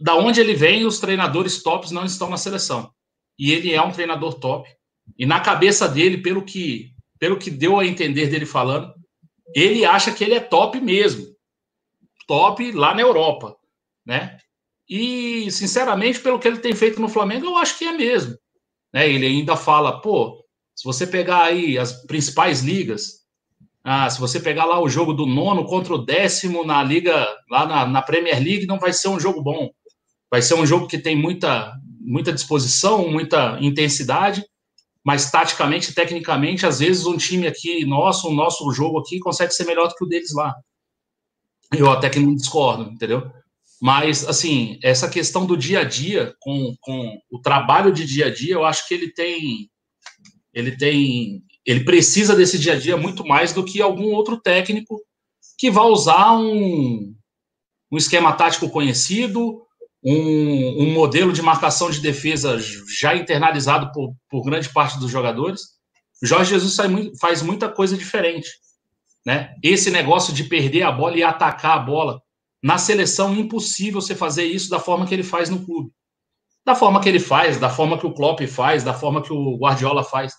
da onde ele vem, os treinadores tops não estão na seleção e ele é um treinador top. E na cabeça dele, pelo que, pelo que deu a entender dele falando, ele acha que ele é top mesmo. Top lá na Europa, né? E, sinceramente, pelo que ele tem feito no Flamengo, eu acho que é mesmo. Né? Ele ainda fala, pô, se você pegar aí as principais ligas, ah, se você pegar lá o jogo do nono contra o décimo na liga, lá na, na Premier League, não vai ser um jogo bom. Vai ser um jogo que tem muita, muita disposição, muita intensidade, mas taticamente, tecnicamente, às vezes um time aqui nosso, o nosso jogo aqui consegue ser melhor do que o deles lá. Eu até que não discordo, entendeu? Mas, assim, essa questão do dia a dia, com, com o trabalho de dia a dia, eu acho que ele tem. Ele tem. Ele precisa desse dia a dia muito mais do que algum outro técnico que vai usar um, um esquema tático conhecido, um, um, modelo de marcação de defesa já internalizado por, por grande parte dos jogadores. Jorge Jesus faz muita coisa diferente. Né? Esse negócio de perder a bola e atacar a bola. Na seleção, impossível você fazer isso da forma que ele faz no clube. Da forma que ele faz, da forma que o Klopp faz, da forma que o Guardiola faz.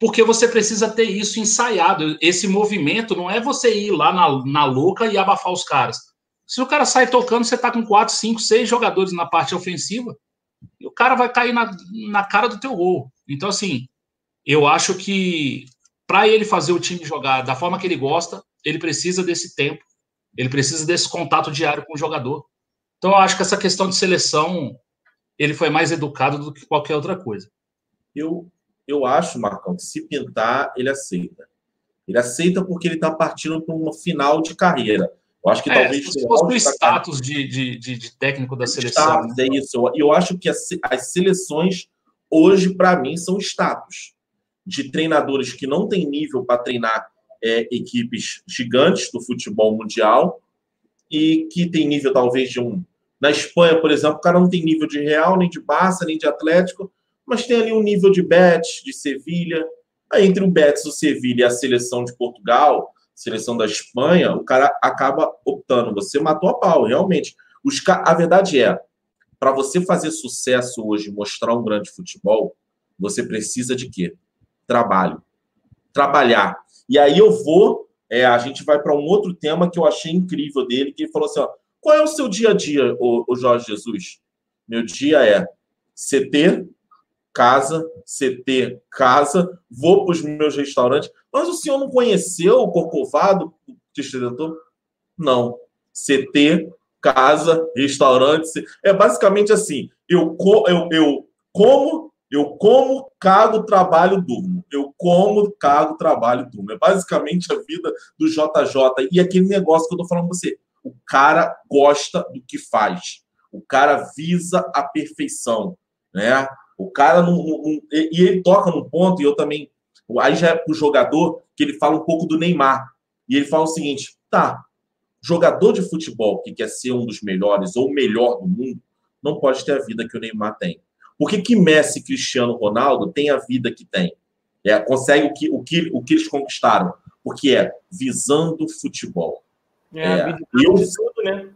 Porque você precisa ter isso ensaiado. Esse movimento não é você ir lá na, na louca e abafar os caras. Se o cara sai tocando, você tá com quatro, cinco, seis jogadores na parte ofensiva, e o cara vai cair na, na cara do teu gol. Então, assim, eu acho que para ele fazer o time jogar da forma que ele gosta, ele precisa desse tempo, ele precisa desse contato diário com o jogador. Então, eu acho que essa questão de seleção, ele foi mais educado do que qualquer outra coisa. Eu, eu acho, Marcão, que se pintar, ele aceita. Ele aceita porque ele está partindo para uma final de carreira. Eu acho que é, talvez. Se fosse o status de, de, de, de, técnico da seleção. Status, né? é isso. Eu, eu acho que as, as seleções, hoje, para mim, são status de treinadores que não têm nível para treinar é, equipes gigantes do futebol mundial e que tem nível, talvez, de um, Na Espanha, por exemplo, o cara não tem nível de Real, nem de Barça, nem de Atlético, mas tem ali um nível de Betis, de Sevilha. Aí, entre o Betis, o Sevilha e a seleção de Portugal, seleção da Espanha, o cara acaba optando. Você matou a pau, realmente. Os, a verdade é, para você fazer sucesso hoje, mostrar um grande futebol, você precisa de quê? Trabalho. Trabalhar. E aí eu vou, é, a gente vai para um outro tema que eu achei incrível dele, que ele falou assim: ó, qual é o seu dia a dia, o, o Jorge Jesus? Meu dia é CT, casa, CT, casa, vou para os meus restaurantes. Mas o senhor não conheceu o Corcovado, diretor? Não. CT, casa, restaurante. É basicamente assim: eu, eu, eu como, eu como, cago, trabalho, durmo. Eu como, cago, trabalho, durmo. É basicamente a vida do JJ. E aquele negócio que eu tô falando pra você. O cara gosta do que faz. O cara visa a perfeição, né? O cara não, não, e ele toca num ponto e eu também aí já é pro jogador que ele fala um pouco do Neymar. E ele fala o seguinte: "Tá, jogador de futebol que quer ser um dos melhores ou o melhor do mundo não pode ter a vida que o Neymar tem. Por que, que Messi Cristiano Ronaldo têm a vida que tem? É, consegue o que, o, que, o que eles conquistaram? Porque é visando futebol. É, é eu, tudo, né?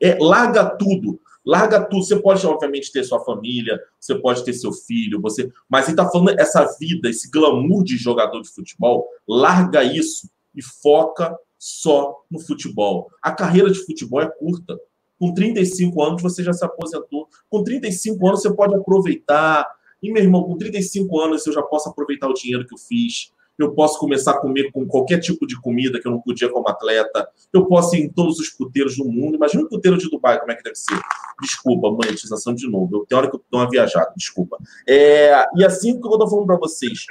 É, larga tudo. Larga tudo. Você pode, obviamente, ter sua família, você pode ter seu filho, você. Mas ele está falando essa vida, esse glamour de jogador de futebol. Larga isso e foca só no futebol. A carreira de futebol é curta. Com 35 anos você já se aposentou. Com 35 anos você pode aproveitar. E, meu irmão, com 35 anos eu já posso aproveitar o dinheiro que eu fiz. Eu posso começar a comer com qualquer tipo de comida que eu não podia como atleta. Eu posso ir em todos os puteiros do mundo. Imagina um puteiro de Dubai, como é que deve ser. Desculpa, monetização de novo. Eu, tem hora que eu dou uma viajada, desculpa. É, e assim que eu estou falando para vocês,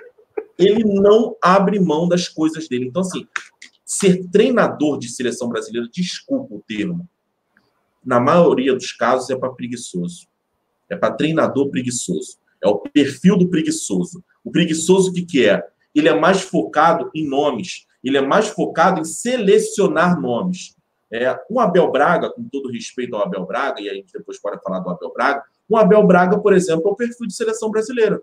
ele não abre mão das coisas dele. Então, assim, Ser treinador de seleção brasileira, desculpa o termo, na maioria dos casos é para preguiçoso. É para treinador preguiçoso. É o perfil do preguiçoso. O preguiçoso o que, que é? Ele é mais focado em nomes. Ele é mais focado em selecionar nomes. É, um Abel Braga, com todo respeito ao Abel Braga, e a gente depois pode falar do Abel Braga, um Abel Braga, por exemplo, é o perfil de seleção brasileira.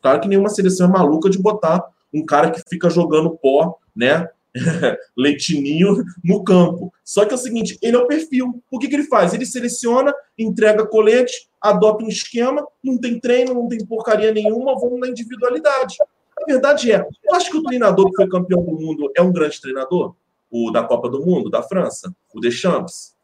Claro que nenhuma seleção é maluca de botar um cara que fica jogando pó, né? leitinho no campo. Só que é o seguinte, ele é o perfil. O que, que ele faz? Ele seleciona, entrega colete, adota um esquema, não tem treino, não tem porcaria nenhuma, vamos na individualidade. A verdade é, eu acho que o treinador que foi campeão do mundo é um grande treinador, o da Copa do Mundo, da França, o Deschamps.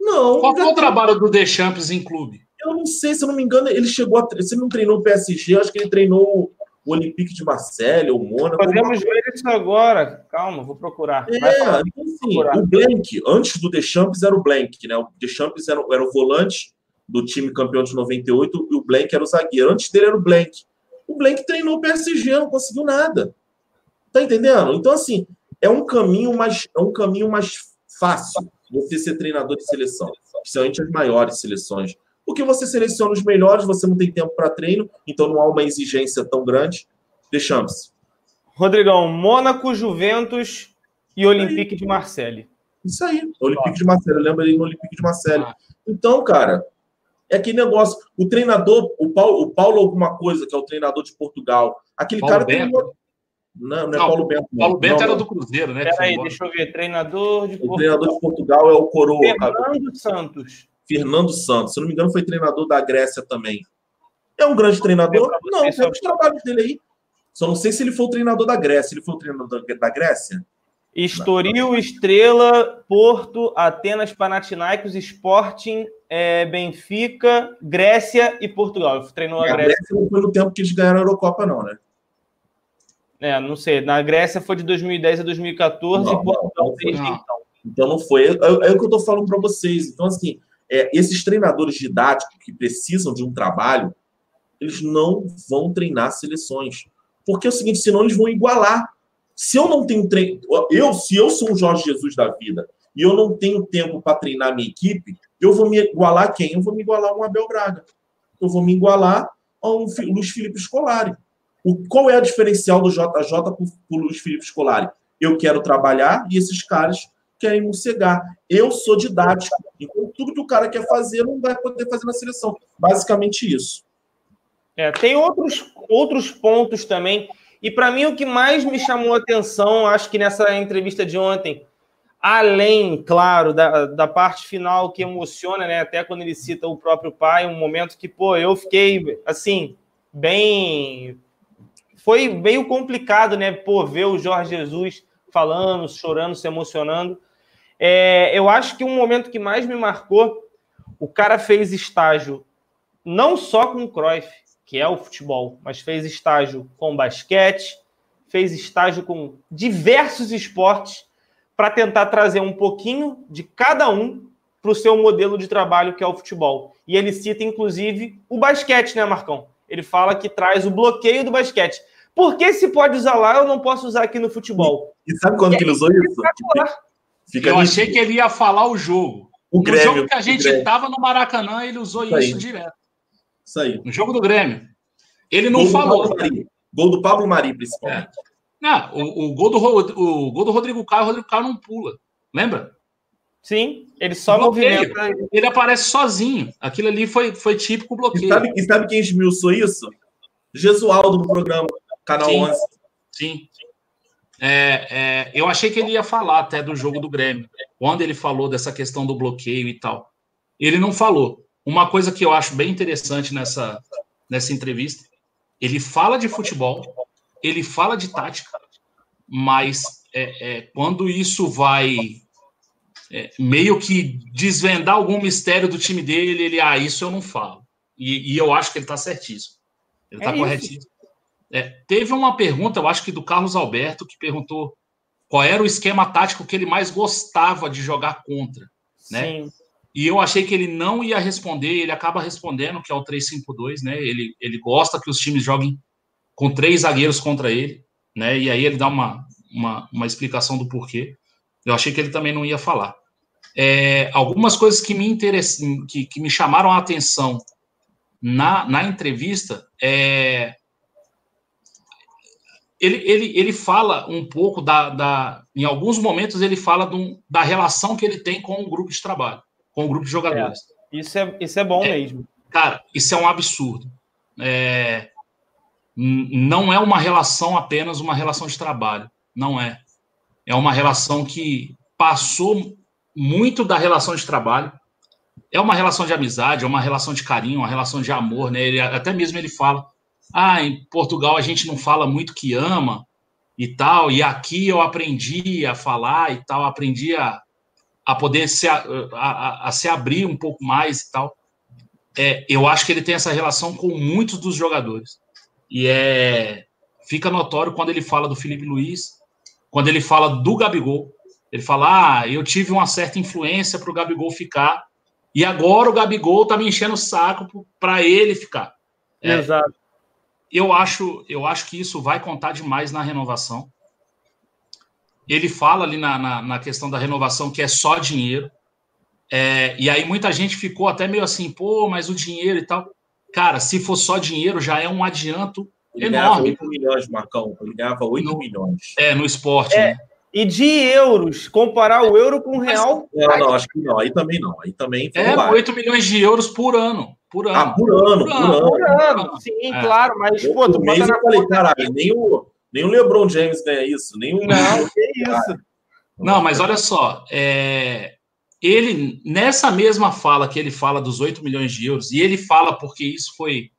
Não. Qual foi o trabalho do Deschamps em clube? Eu não sei, se eu não me engano, ele chegou a. Se ele não treinou o PSG, acho que ele treinou o Olympique de Marseille, o Mônaco. Podemos ver isso agora. Calma, vou procurar. É, então, assim, procurar. o Blank, antes do Deschamps era o Blank, né? O Deschamps era, era o volante do time campeão de 98 e o Blank era o zagueiro. Antes dele era o Blank. O Blank treinou o PSG, não conseguiu nada. Tá entendendo? Então, assim, é um caminho mais, é um caminho mais fácil você ser treinador de seleção, principalmente as maiores seleções porque você seleciona os melhores, você não tem tempo para treino, então não há uma exigência tão grande. Deixamos. Rodrigão, Mônaco, Juventus e Olympique de Marseille. Isso aí, Olympique de Marseille. Lembra ali no Olympique de Marseille. Ah. Então, cara, é aquele negócio. O treinador, o Paulo, o Paulo alguma coisa, que é o treinador de Portugal, aquele Paulo cara Bento. tem. Não, não é não, Paulo Bento. Não. Paulo Bento não, era do Cruzeiro, né? Peraí, deixa eu ver. Treinador de o Portugal. O treinador de Portugal é o Coroa. Fernando cara. Santos. Fernando Santos, se não me engano, foi treinador da Grécia também. É um grande treinador? Não, tem os trabalhos dele aí. Só não sei se ele foi o treinador da Grécia. Ele foi o treinador da Grécia? Estoril, não. Estrela, Porto, Atenas, Panathinaikos, Sporting, é, Benfica, Grécia e Portugal. Treinou a, a Grécia. Grécia não foi no tempo que eles ganharam a Eurocopa, não, né? É, não sei. Na Grécia foi de 2010 a 2014 não, e Portugal desde então. Então não foi. É, é, o que eu estou falando para vocês. Então, assim, é, esses treinadores didáticos que precisam de um trabalho, eles não vão treinar seleções. Porque é o seguinte, senão eles vão igualar. Se eu não tenho treino, eu, se eu sou um Jorge Jesus da vida e eu não tenho tempo para treinar minha equipe, eu vou me igualar a quem? Eu vou me igualar a um Abel Braga. Eu vou me igualar a um Luiz Felipe Scolari. O, qual é a diferencial do JJ para o Luiz Felipe Scolari? Eu quero trabalhar e esses caras querem morcegar. Eu sou didático. Então, tudo que o cara quer fazer, não vai poder fazer na seleção. Basicamente isso. É, tem outros, outros pontos também. E para mim, o que mais me chamou a atenção, acho que nessa entrevista de ontem, além, claro, da, da parte final que emociona, né? Até quando ele cita o próprio pai, um momento que, pô, eu fiquei assim, bem. Foi meio complicado, né? Pô, ver o Jorge Jesus falando, chorando, se emocionando. É, eu acho que um momento que mais me marcou, o cara fez estágio não só com o Cruyff, que é o futebol, mas fez estágio com basquete, fez estágio com diversos esportes para tentar trazer um pouquinho de cada um para o seu modelo de trabalho, que é o futebol. E ele cita, inclusive, o basquete, né, Marcão? Ele fala que traz o bloqueio do basquete. Por que se pode usar lá, eu não posso usar aqui no futebol? E sabe quando E que ele é usou isso? Fica eu achei que ele ia falar o jogo. O no Grêmio, jogo que a gente Grêmio. tava no Maracanã, ele usou Isso isso, direto. Isso aí. No jogo do Grêmio. Ele não Gol do falou. Mari. Gol do Pablo Mari, principalmente. Não, o, o gol do, o gol do Rodrigo Caio, o Rodrigo Caio não pula. Lembra? Sim, ele só Bloqueio. movimenta. Ele aparece sozinho. Aquilo ali foi, foi típico E bloqueio. sabe, e sabe quem esmiuçou isso? Gesualdo no programa, Canal Sim. 11. Sim. É, é, eu achei que ele ia falar até do jogo do Grêmio, quando ele falou dessa questão do bloqueio e tal. Ele não falou. Uma coisa que eu acho bem interessante nessa, nessa entrevista, ele fala de futebol, ele fala de tática, mas é, é, quando isso vai é, meio que desvendar algum mistério do time dele, ele, ah, isso eu não falo. E, e eu acho que ele está certíssimo. Ele É está isso. É, teve uma pergunta, eu acho que do Carlos Alberto, que perguntou qual era o esquema tático que ele mais gostava de jogar contra. né? Sim. E eu achei que ele não ia responder, ele acaba respondendo, que é o 3-5-2, né? Ele, ele gosta que os times joguem com três zagueiros contra ele, né? E aí ele dá uma, uma, uma explicação do porquê. Eu achei que ele também não ia falar. É, algumas coisas que me interessam, que, que me chamaram a atenção na, na entrevista é. Ele, ele, ele fala um pouco da, da. Em alguns momentos, ele fala um- da relação que ele tem com o grupo de trabalho, com o grupo de jogadores. Isso é, isso é bom É. mesmo. Cara, isso é um absurdo. É, não é uma relação apenas uma relação de trabalho. Não é. É uma relação que passou muito da relação de trabalho. É uma relação de amizade, é uma relação de carinho, uma relação de amor, né? Ele, até mesmo ele fala: ah, em Portugal a gente não fala muito que ama e tal, e aqui eu aprendi a falar e tal, aprendi a, a poder se, a, a- a se abrir um pouco mais e tal é, eu acho que ele tem essa relação com muitos dos jogadores. E é fica notório quando ele fala do Felipe Luiz, quando ele fala do Gabigol. Ele fala: Ah, eu tive uma certa influência para o Gabigol ficar, e agora o Gabigol tá me enchendo o saco para ele ficar. É. Exato. Eu acho, eu acho que isso vai contar demais na renovação. Ele fala ali na, na, na questão da renovação que é só dinheiro. É, e aí muita gente ficou até meio assim, pô, mas o dinheiro e tal. Cara, se for só dinheiro, já é um adianto Ele ganhava enorme 8 milhões, Marcão. Ele ganhava 8 No- milhões. é, no esporte. É. né? E de euros, comparar o euro com o real. Não, não, acho que não. Aí também não. Aí também É, baixo. 8 milhões de euros por ano. Por ano. Ah, por ano, Por por ano. ano. Por ano, sim, É. claro, mas, Eu, pô, tu por mês eu falei, conta. caralho, nem o, nem o LeBron James ganha isso, nem o. Não, que isso. Não, mas olha só, é, ele, nessa mesma fala que ele fala dos 8 milhões de euros, e ele fala porque isso foi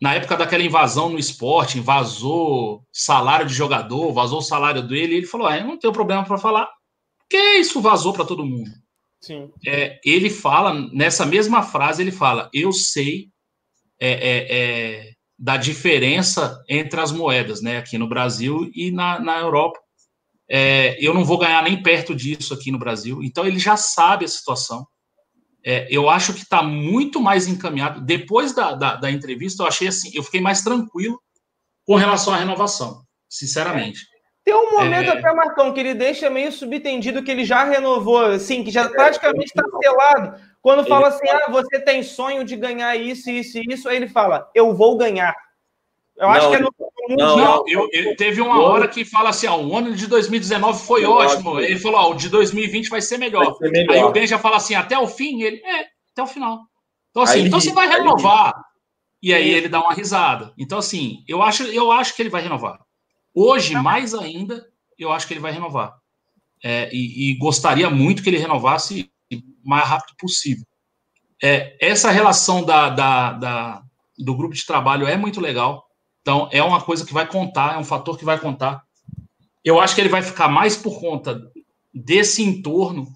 na época daquela invasão no esporte, vazou salário de jogador, vazou o salário dele, e ele falou: ah, eu não tenho problema para falar, porque isso vazou para todo mundo. Sim. É, ele fala, nessa mesma frase, ele fala: eu sei é, é, é, da diferença entre as moedas, né, aqui no Brasil e na, na Europa. É, eu não vou ganhar nem perto disso aqui no Brasil. Então ele já sabe a situação. É, eu acho que está muito mais encaminhado. Depois da, da, da entrevista, eu achei assim, eu fiquei mais tranquilo com relação à renovação, sinceramente. Tem um momento É. até, Marcão, que ele deixa meio subtendido que ele já renovou, assim, que já praticamente está selado. Quando fala assim, ah, você tem sonho de ganhar isso, isso e isso, aí ele fala, eu vou ganhar. Eu acho Não, que é no Mundial. Não, eu, eu- teve uma hora que fala assim: ó, o ano de 2019 foi Foi ótimo. ótimo. Ele falou: ó, o de 2020 vai ser melhor. Vai ser melhor. Aí o Ben já fala assim: até o fim? Ele, é, até o final. Então, assim, Aí então você vai aí renovar. E aí ele dá uma risada. Então, assim, eu acho, eu acho que ele vai renovar. Hoje, mais ainda, eu acho que ele vai renovar. É, e, e gostaria muito que ele renovasse o mais rápido possível. É, essa relação da, da- da- do grupo de trabalho é muito legal. Então, é uma coisa que vai contar, é um fator que vai contar. Eu acho que ele vai ficar mais por conta desse entorno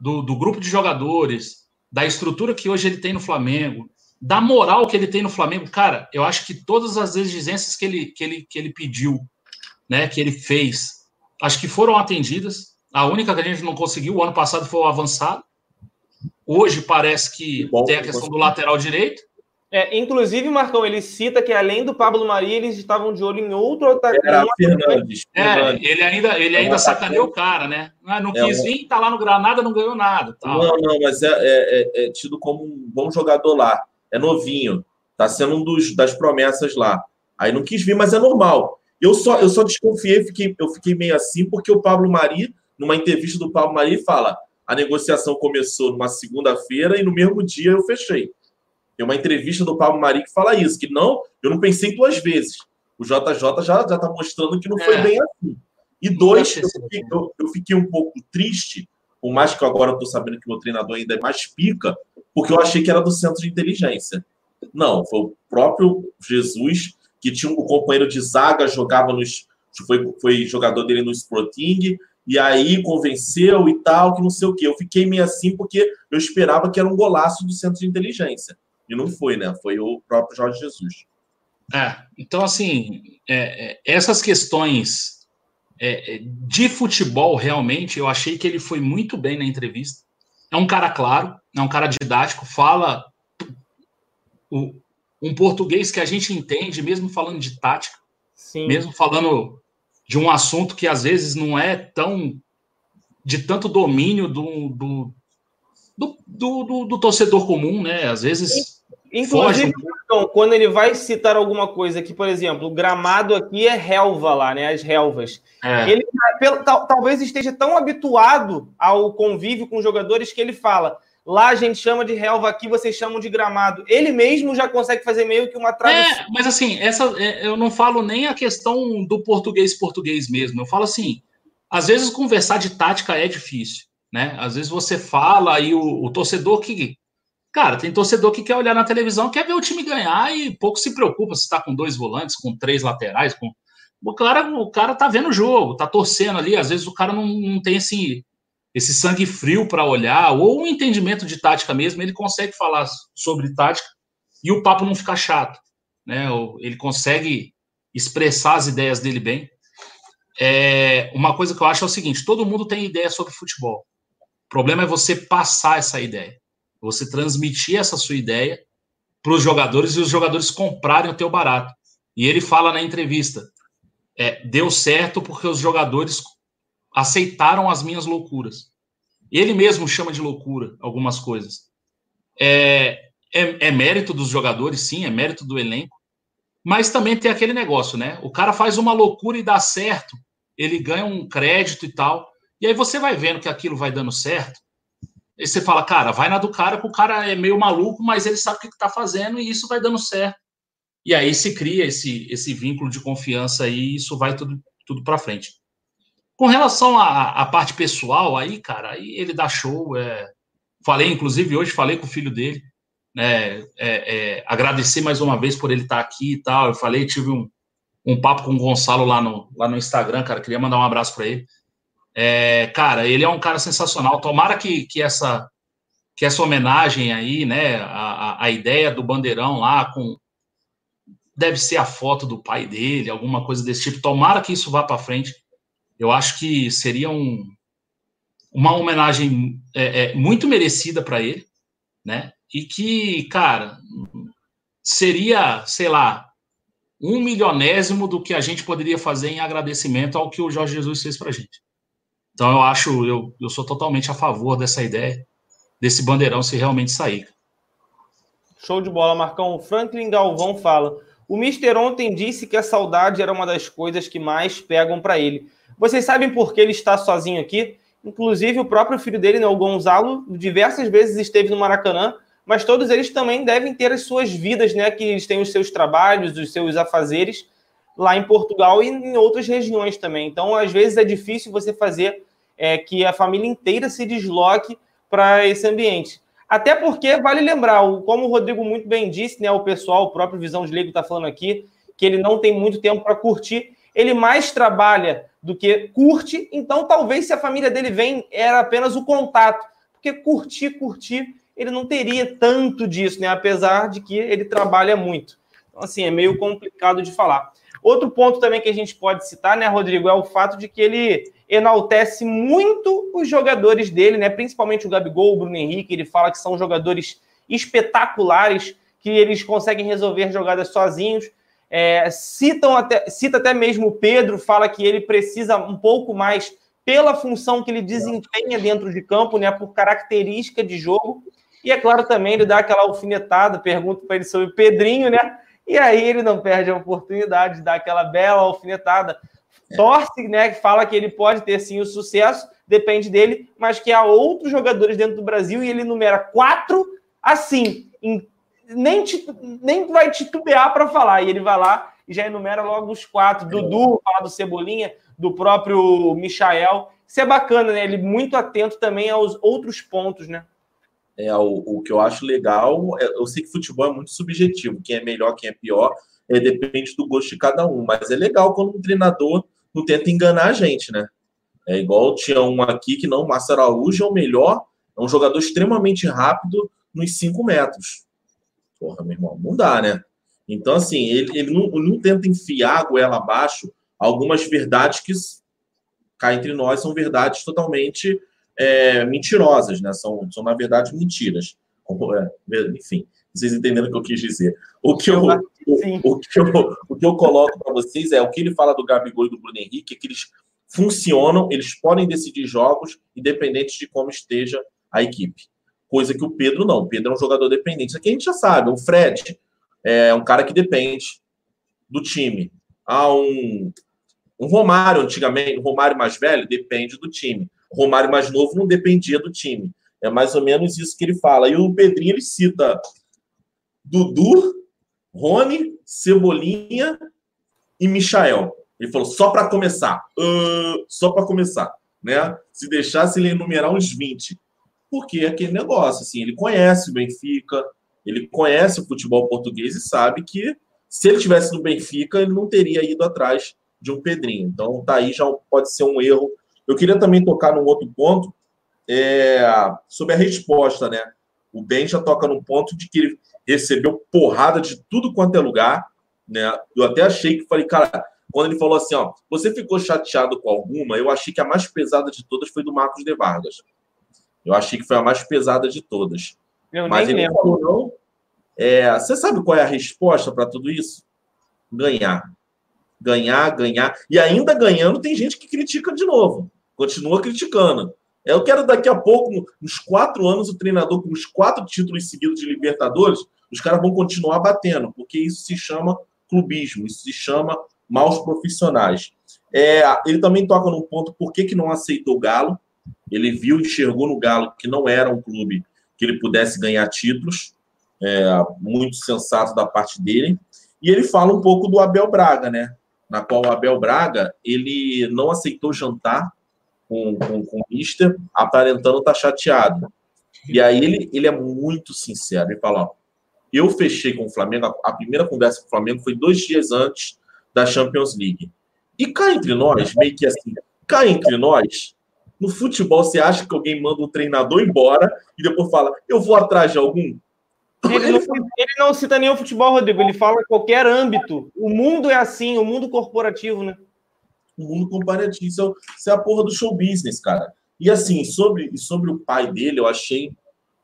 do, do grupo de jogadores, da estrutura que hoje ele tem no Flamengo, da moral que ele tem no Flamengo. Cara, eu acho que todas as exigências que ele, que ele, que ele pediu, né, que ele fez, acho que foram atendidas. A única que a gente não conseguiu o ano passado foi o avançado. Hoje parece que Que bom tem a que questão do lateral direito. É, inclusive, Marcão, ele cita que além do Pablo Maria, eles estavam de olho em outro atacante. Era Fernandes. É, Fernandes. ele ainda, ele É ainda sacaneou o cara, né? Ah, não É quis um- vir, tá lá no Granada, não ganhou nada. Tal. Não, não, mas é, é- é- é tido como um bom jogador lá. É novinho. Tá sendo um dos, das promessas lá. Aí não quis vir, mas é normal. Eu só, eu só desconfiei, fiquei, eu fiquei meio assim, porque o Pablo Mari, numa entrevista do Pablo Mari, fala: a negociação começou numa segunda-feira e no mesmo dia eu fechei. Tem uma entrevista do Pablo Mari que fala isso, que não, eu não pensei duas vezes. O JJ já, já tá mostrando que não foi É. bem assim. E dois, eu fiquei, eu- eu fiquei um pouco triste, por mais que agora eu tô sabendo que meu treinador ainda é mais pica, porque eu achei que era do centro de inteligência. Não, foi o próprio Jesus, que tinha um companheiro de zaga, jogava nos. Foi, foi jogador dele no Sporting, e aí convenceu e tal, que não sei o quê. Eu fiquei meio assim porque eu esperava que era um golaço do centro de inteligência. E não foi, né? Foi o próprio Jorge Jesus. É, então, assim, é, é, essas questões é, é, de futebol, realmente, eu achei que ele foi muito bem na entrevista. É um cara claro, é um cara didático, fala um português que a gente entende, mesmo falando de tática, Sim. mesmo falando de um assunto que às vezes não é tão de tanto domínio do, do, do, do- do- do torcedor comum, né? Às vezes Inclusive, Marcão, quando ele vai citar alguma coisa que, por exemplo, o gramado aqui é relva lá, né? As relvas. É, Ele pelo- tal- talvez esteja tão habituado ao convívio com jogadores que ele fala. Lá a gente chama de relva, aqui vocês chamam de gramado. Ele mesmo já consegue fazer meio que uma tradução. É, mas assim, essa, é, eu não falo nem a questão do português português mesmo. Eu falo assim, às vezes conversar de tática é difícil, né? Às vezes você fala e o, o torcedor que. Cara, tem torcedor que quer olhar na televisão, quer ver o time ganhar e pouco se preocupa se está com dois volantes, com três laterais, com. O cara, o cara tá vendo o jogo, tá torcendo ali. Às vezes o cara não, não tem esse, esse sangue frio para olhar, ou um entendimento de tática mesmo, ele consegue falar sobre tática e o papo não fica chato né? Ele consegue expressar as ideias dele bem. É, uma coisa que eu acho é o seguinte: todo mundo tem ideia sobre futebol. O problema é você passar essa ideia, você transmitir essa sua ideia para os jogadores e os jogadores comprarem o teu barato. E ele fala na entrevista: é, deu certo porque os jogadores aceitaram as minhas loucuras. Ele mesmo chama de loucura algumas coisas. É, é, é mérito dos jogadores, sim, é mérito do elenco, mas também tem aquele negócio, né? O cara faz uma loucura e dá certo, ele ganha um crédito e tal, e aí você vai vendo que aquilo vai dando certo, e você fala, cara, vai na do cara, que o cara é meio maluco, mas ele sabe o que está fazendo e isso vai dando certo. E aí se cria esse, esse vínculo de confiança e isso vai tudo, tudo para frente. Com relação à, parte pessoal, aí, cara, aí ele dá show. É... Falei, inclusive, hoje falei com o filho dele, né? É, é, agradecer mais uma vez por ele estar aqui e tal. Eu falei, tive um, um papo com o Gonçalo lá no, lá no Instagram, cara. Queria mandar um abraço para ele. É, cara, ele é um cara sensacional. Tomara que, que essa que essa homenagem aí, né? A, a, a ideia do bandeirão lá com deve ser a foto do pai dele, alguma coisa desse tipo. Tomara que isso vá para frente. Eu acho que seria um, uma homenagem é, é, muito merecida para ele, né? E que, cara, seria, sei lá, um milionésimo do que a gente poderia fazer em agradecimento ao que o Jorge Jesus fez para a gente. Então eu acho, eu, eu sou totalmente a favor dessa ideia, desse bandeirão se realmente sair. Show de bola, Marcão. O Franklin Galvão fala: O Mister ontem disse que a saudade era uma das coisas que mais pegam para ele. Vocês sabem por que ele está sozinho aqui? Inclusive, o próprio filho dele, né, o Gonzalo, diversas vezes esteve no Maracanã, mas todos eles também devem ter as suas vidas, né? Que eles têm os seus trabalhos, os seus afazeres lá em Portugal e em outras regiões também. Então, às vezes, é difícil você fazer é, que a família inteira se desloque para esse ambiente. Até porque, vale lembrar, como o Rodrigo muito bem disse, né, o pessoal, o próprio Visão de Leigo está falando aqui, que ele não tem muito tempo para curtir. Ele mais trabalha do que curte, então talvez se a família dele vem, era apenas o contato. Porque curtir, curtir, ele não teria tanto disso, né? Apesar de que ele trabalha muito. Então, assim, é meio complicado de falar. Outro ponto também que a gente pode citar, né, Rodrigo, é o fato de que ele enaltece muito os jogadores dele, né? Principalmente o Gabigol, o Bruno Henrique, ele fala que são jogadores espetaculares, que eles conseguem resolver jogadas sozinhos. É, citam até, cita até mesmo Pedro, fala que ele precisa um pouco mais pela função que ele desempenha dentro de campo, né? Por característica de jogo. E é claro também, ele dá aquela alfinetada, pergunta para ele sobre Pedrinho, né? E aí ele não perde a oportunidade de dar aquela bela alfinetada. Torce, né? Fala que ele pode ter sim o sucesso, depende dele, mas que há outros jogadores dentro do Brasil e ele numera quatro assim, em, nem, nem vai titubear para falar. E ele vai lá e já enumera logo os quatro. Dudu, do Cebolinha, do próprio Michael. Isso é bacana, né? Ele muito atento também aos outros pontos, né? É, o, o que eu acho legal, é, eu sei que futebol é muito subjetivo, quem é melhor, quem é pior, é, depende do gosto de cada um, mas é legal quando um treinador não tenta enganar a gente, né? É igual tinha um aqui que não, o Márcio Araújo é o melhor, é um jogador extremamente rápido nos 5 metros. Porra, meu irmão, não dá, né? Então, assim, ele, ele não, não tenta enfiar a goela abaixo algumas verdades que cá entre nós são verdades totalmente é, mentirosas, né? São, são, na verdade, mentiras. É, enfim, vocês entenderam o que eu quis dizer. O que eu, o, o que eu, o que eu coloco para vocês é o que ele fala do Gabigol e do Bruno Henrique, é que eles funcionam, eles podem decidir jogos, independente de como esteja a equipe. Coisa que o Pedro não. O Pedro é um jogador dependente. Isso aqui a gente já sabe. O Fred é um cara que depende do time. Há um, um Romário, antigamente, Romário mais velho, depende do time. Romário mais novo não dependia do time. É mais ou menos isso que ele fala. E o Pedrinho ele cita Dudu, Rony, Cebolinha e Michael. Ele falou só para começar. Uh, só para começar. Né? Se deixasse ele enumerar uns 20. Porque é aquele negócio, assim, ele conhece o Benfica, ele conhece o futebol português e sabe que se ele tivesse no Benfica, ele não teria ido atrás de um Pedrinho. Então, tá aí já pode ser um erro eu queria também tocar num outro ponto é, sobre a resposta, né? O Ben já toca num ponto de que ele recebeu porrada de tudo quanto é lugar, né? Eu até achei que falei, cara, quando ele falou assim, ó, você ficou chateado com alguma? Eu achei que a mais pesada de todas foi do Marcos de Vargas. Eu achei que foi a mais pesada de todas. Eu Mas ele lembro. falou, não. É, você sabe qual é a resposta para tudo isso? Ganhar. Ganhar, ganhar. E ainda ganhando, tem gente que critica de novo continua criticando. Eu quero daqui a pouco, uns quatro anos, o treinador com os quatro títulos seguidos de Libertadores, os caras vão continuar batendo, porque isso se chama clubismo, isso se chama maus profissionais. É, ele também toca num ponto por que, que não aceitou o Galo. Ele viu, enxergou no Galo que não era um clube que ele pudesse ganhar títulos, é, muito sensato da parte dele. E ele fala um pouco do Abel Braga, né? Na qual o Abel Braga ele não aceitou jantar com, com, com o Mister, aparentando estar tá chateado. E aí ele, ele é muito sincero. Ele fala: ó, eu fechei com o Flamengo, a, primeira conversa com o Flamengo foi dois dias antes da Champions League. E cá entre nós, meio que assim, cá entre nós, no futebol você acha que alguém manda o um treinador embora e depois fala, eu vou atrás de algum? Ele não, ele não cita nem o futebol, Rodrigo, ele fala qualquer âmbito. O mundo é assim, o mundo corporativo, né? o mundo comparativo. Isso é, isso é a porra do show business, cara. E assim, sobre, sobre o pai dele, eu achei.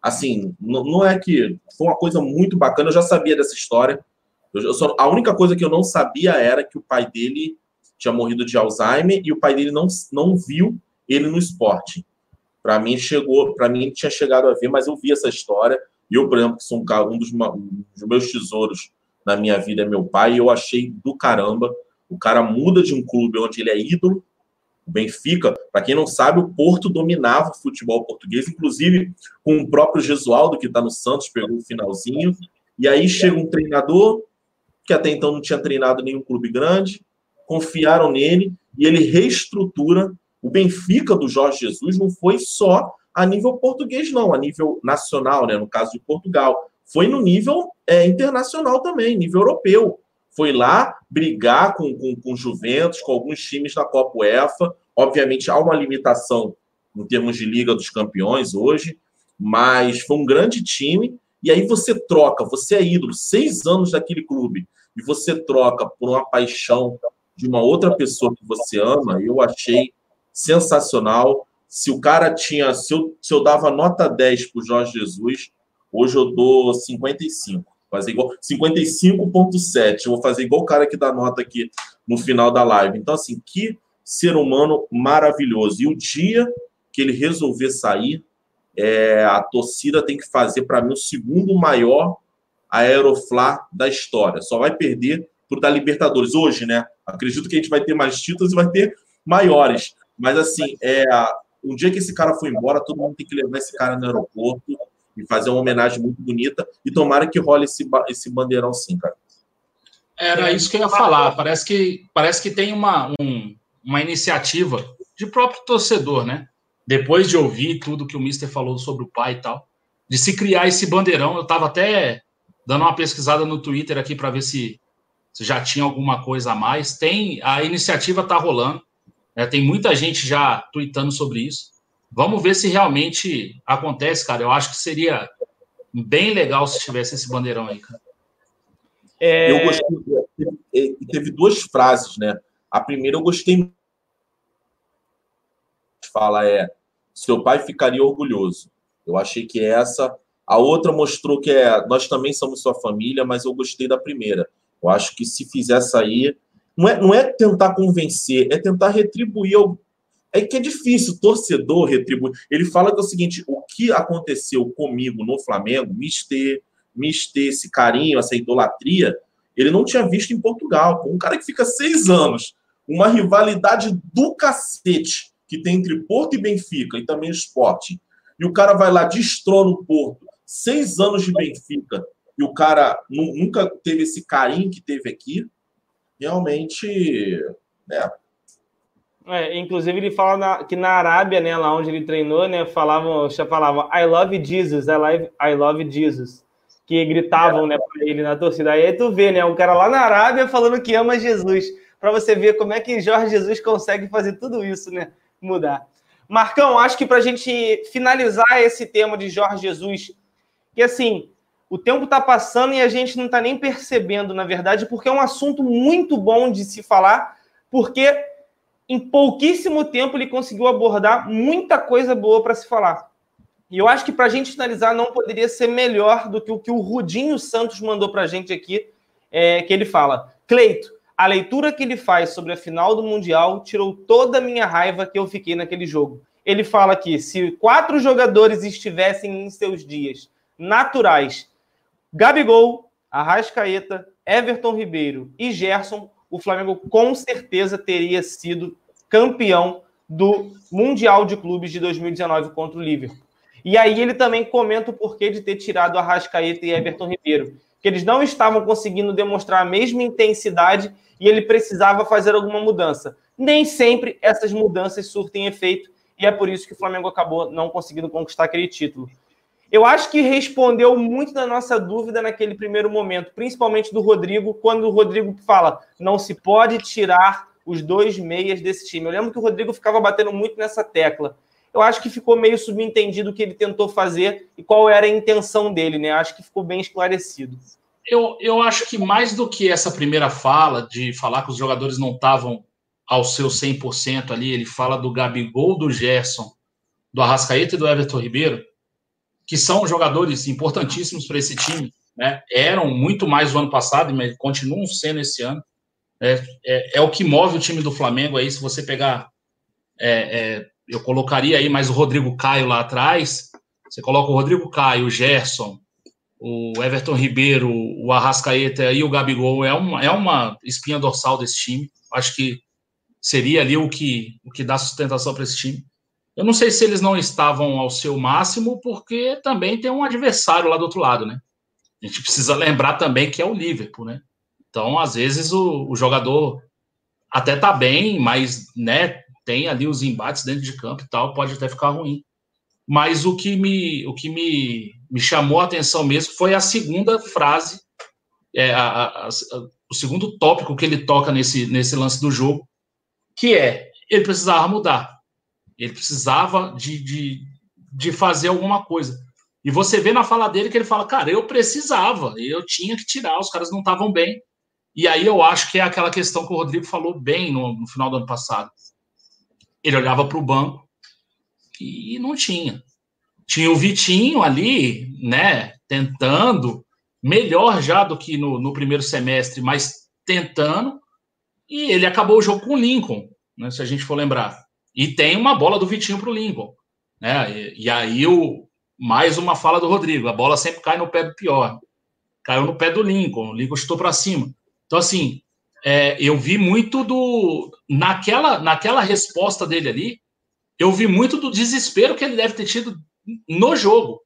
Assim, não, não é que. Foi uma coisa muito bacana, eu já sabia dessa história. Eu, eu só, a única coisa que eu não sabia era que o pai dele tinha morrido de Alzheimer e o pai dele não, não viu ele no esporte. Para mim chegou, para mim tinha chegado a ver, mas eu vi essa história. E eu, por exemplo, que sou um, um, dos, um dos meus tesouros na minha vida é meu pai, e eu achei do caramba. O cara muda de um clube onde ele é ídolo, o Benfica, para quem não sabe, o Porto dominava o futebol português, inclusive com o próprio Gesualdo, que está no Santos, pegou o finalzinho. E aí chega um treinador que até então não tinha treinado nenhum clube grande, confiaram nele e ele reestrutura. O Benfica do Jorge Jesus não foi só a nível português, não, a nível nacional, né, no caso de Portugal. Foi no nível é, internacional também, nível europeu. Foi lá brigar com, com, com Juventus, com alguns times da Copa UEFA. Obviamente, há uma limitação em termos de Liga dos Campeões hoje, mas foi um grande time. E aí você troca, você é ídolo, seis anos daquele clube, e você troca por uma paixão de uma outra pessoa que você ama, eu achei sensacional. Se o cara tinha, se eu, se eu dava nota 10 para o Jorge Jesus, hoje eu dou 55. Fazer igual 55.7. Eu vou fazer igual o cara que dá nota aqui no final da live. Então, assim, que ser humano maravilhoso. E o dia que ele resolver sair, é, a torcida tem que fazer, para mim, o segundo maior Aeroflá da história. Só vai perder por da Libertadores. Hoje, né? Acredito que a gente vai ter mais títulos e vai ter maiores. Mas, assim, é, o dia que esse cara for embora, todo mundo tem que levar esse cara no aeroporto e fazer uma homenagem muito bonita. E tomara que role esse, esse bandeirão sim, cara. Era isso que eu ia falar. Parece que, parece que tem uma, um, uma iniciativa de próprio torcedor, né? Depois de ouvir tudo que o Mister falou sobre o pai e tal, de se criar esse bandeirão. Eu estava até dando uma pesquisada no Twitter aqui para ver se, se, já tinha alguma coisa a mais. Tem a iniciativa está rolando. Né? Tem muita gente já tweetando sobre isso. Vamos ver se realmente acontece, cara. Eu acho que seria bem legal se tivesse esse bandeirão aí, cara. É... Eu gostei. Teve, teve duas frases, né? A primeira eu gostei. Fala é: seu pai ficaria orgulhoso. Eu achei que essa. A outra mostrou que é nós também somos sua família, mas eu gostei da primeira. Eu acho que se fizesse aí, não é, não é tentar convencer, é tentar retribuir é que é difícil, torcedor retribuir. Ele fala que é o seguinte: o que aconteceu comigo no Flamengo, me ter, me ter esse carinho, essa idolatria, ele não tinha visto em Portugal. Um cara que fica seis anos, uma rivalidade do cacete que tem entre Porto e Benfica, e também esporte. E o cara vai lá, destrona o Porto, seis anos de Benfica, e o cara nunca teve esse carinho que teve aqui. Realmente, né, é, inclusive ele fala na, que na Arábia, né, lá onde ele treinou, né, falavam, já falavam I love Jesus, I love, I love Jesus, que gritavam, né, para ele na torcida. Aí tu vê, né, um cara lá na Arábia falando que ama Jesus, para você ver como é que Jorge Jesus consegue fazer tudo isso, né, mudar. Marcão, acho que para a gente finalizar esse tema de Jorge Jesus, que assim, o tempo está passando e a gente não está nem percebendo, na verdade, porque é um assunto muito bom de se falar, porque em pouquíssimo tempo ele conseguiu abordar muita coisa boa para se falar. E eu acho que para a gente finalizar não poderia ser melhor do que o que o Rudinho Santos mandou para a gente aqui, é, que ele fala: Cleito, a leitura que ele faz sobre a final do Mundial tirou toda a minha raiva que eu fiquei naquele jogo. Ele fala que se quatro jogadores estivessem em seus dias naturais, Gabigol, Arrascaeta, Everton Ribeiro e Gerson, o Flamengo com certeza teria sido campeão do Mundial de Clubes de 2019 contra o Liverpool. E aí ele também comenta o porquê de ter tirado a Rascaeta e Everton Ribeiro, que eles não estavam conseguindo demonstrar a mesma intensidade e ele precisava fazer alguma mudança. Nem sempre essas mudanças surtem efeito e é por isso que o Flamengo acabou não conseguindo conquistar aquele título. Eu acho que respondeu muito da nossa dúvida naquele primeiro momento, principalmente do Rodrigo, quando o Rodrigo fala: não se pode tirar os dois meias desse time. Eu lembro que o Rodrigo ficava batendo muito nessa tecla. Eu acho que ficou meio subentendido o que ele tentou fazer e qual era a intenção dele, né? Acho que ficou bem esclarecido. Eu, eu acho que mais do que essa primeira fala, de falar que os jogadores não estavam ao seu 100% ali, ele fala do Gabigol, do Gerson, do Arrascaeta e do Everton Ribeiro, que são jogadores importantíssimos para esse time, né? Eram muito mais no ano passado, mas continuam sendo esse ano. É, é, é, o que move o time do Flamengo aí. Se você pegar, é, é, eu colocaria aí mais o Rodrigo Caio lá atrás. Você coloca o Rodrigo Caio, o Gerson, o Everton Ribeiro, o Arrascaeta e o Gabigol é uma, é uma espinha dorsal desse time. Acho que seria ali o que, o que dá sustentação para esse time. Eu não sei se eles não estavam ao seu máximo, porque também tem um adversário lá do outro lado, né? A gente precisa lembrar também que é o Liverpool, né? Então, às vezes, o, o jogador até tá bem, mas, né, tem ali os embates dentro de campo e tal, pode até ficar ruim. Mas o que me, o que me, me chamou a atenção mesmo foi a segunda frase, é, a, a, a, o segundo tópico que ele toca nesse, nesse lance do jogo, que é ele precisava mudar. Ele precisava de, de, de fazer alguma coisa. E você vê na fala dele que ele fala, cara, eu precisava, eu tinha que tirar, os caras não estavam bem. E aí eu acho que é aquela questão que o Rodrigo falou bem no, no final do ano passado. Ele olhava para o banco e não tinha. Tinha o Vitinho ali, né, tentando, melhor já do que no, no primeiro semestre, mas tentando, e ele acabou o jogo com o Lincoln, né, se a gente for lembrar. E tem uma bola do Vitinho para o Lincoln. Né? E, e, aí o, mais uma fala do Rodrigo, a bola sempre cai no pé do pior. Caiu no pé do Lincoln, o Lincoln chutou para cima. Então, assim, é, eu vi muito do. Naquela, naquela resposta dele ali, eu vi muito do desespero que ele deve ter tido no jogo.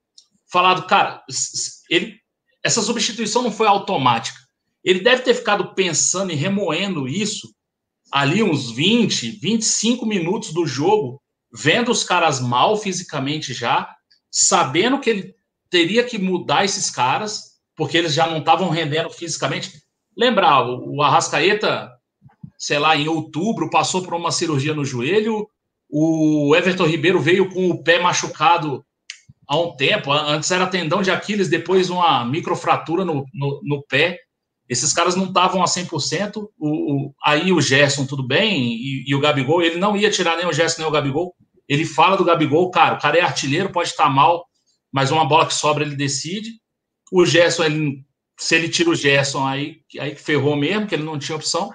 Falado, cara, ele, essa substituição não foi automática. Ele deve ter ficado pensando e remoendo isso ali uns 20, 25 minutos do jogo, vendo os caras mal fisicamente já, sabendo que ele teria que mudar esses caras, porque eles já não estavam rendendo fisicamente. Lembrar, o Arrascaeta, sei lá, em outubro, passou por uma cirurgia no joelho. O Everton Ribeiro veio com o pé machucado há um tempo. Antes era tendão de Aquiles, depois uma microfratura no, no, no pé. Esses caras não estavam a 100%. O, o, aí o Gerson, tudo bem, e, e, o Gabigol, ele não ia tirar nem o Gerson nem o Gabigol. Ele fala do Gabigol, cara, o cara é artilheiro, pode estar mal, mas uma bola que sobra ele decide. O Gerson, ele se ele tira o Gerson, aí, aí ferrou mesmo, que ele não tinha opção.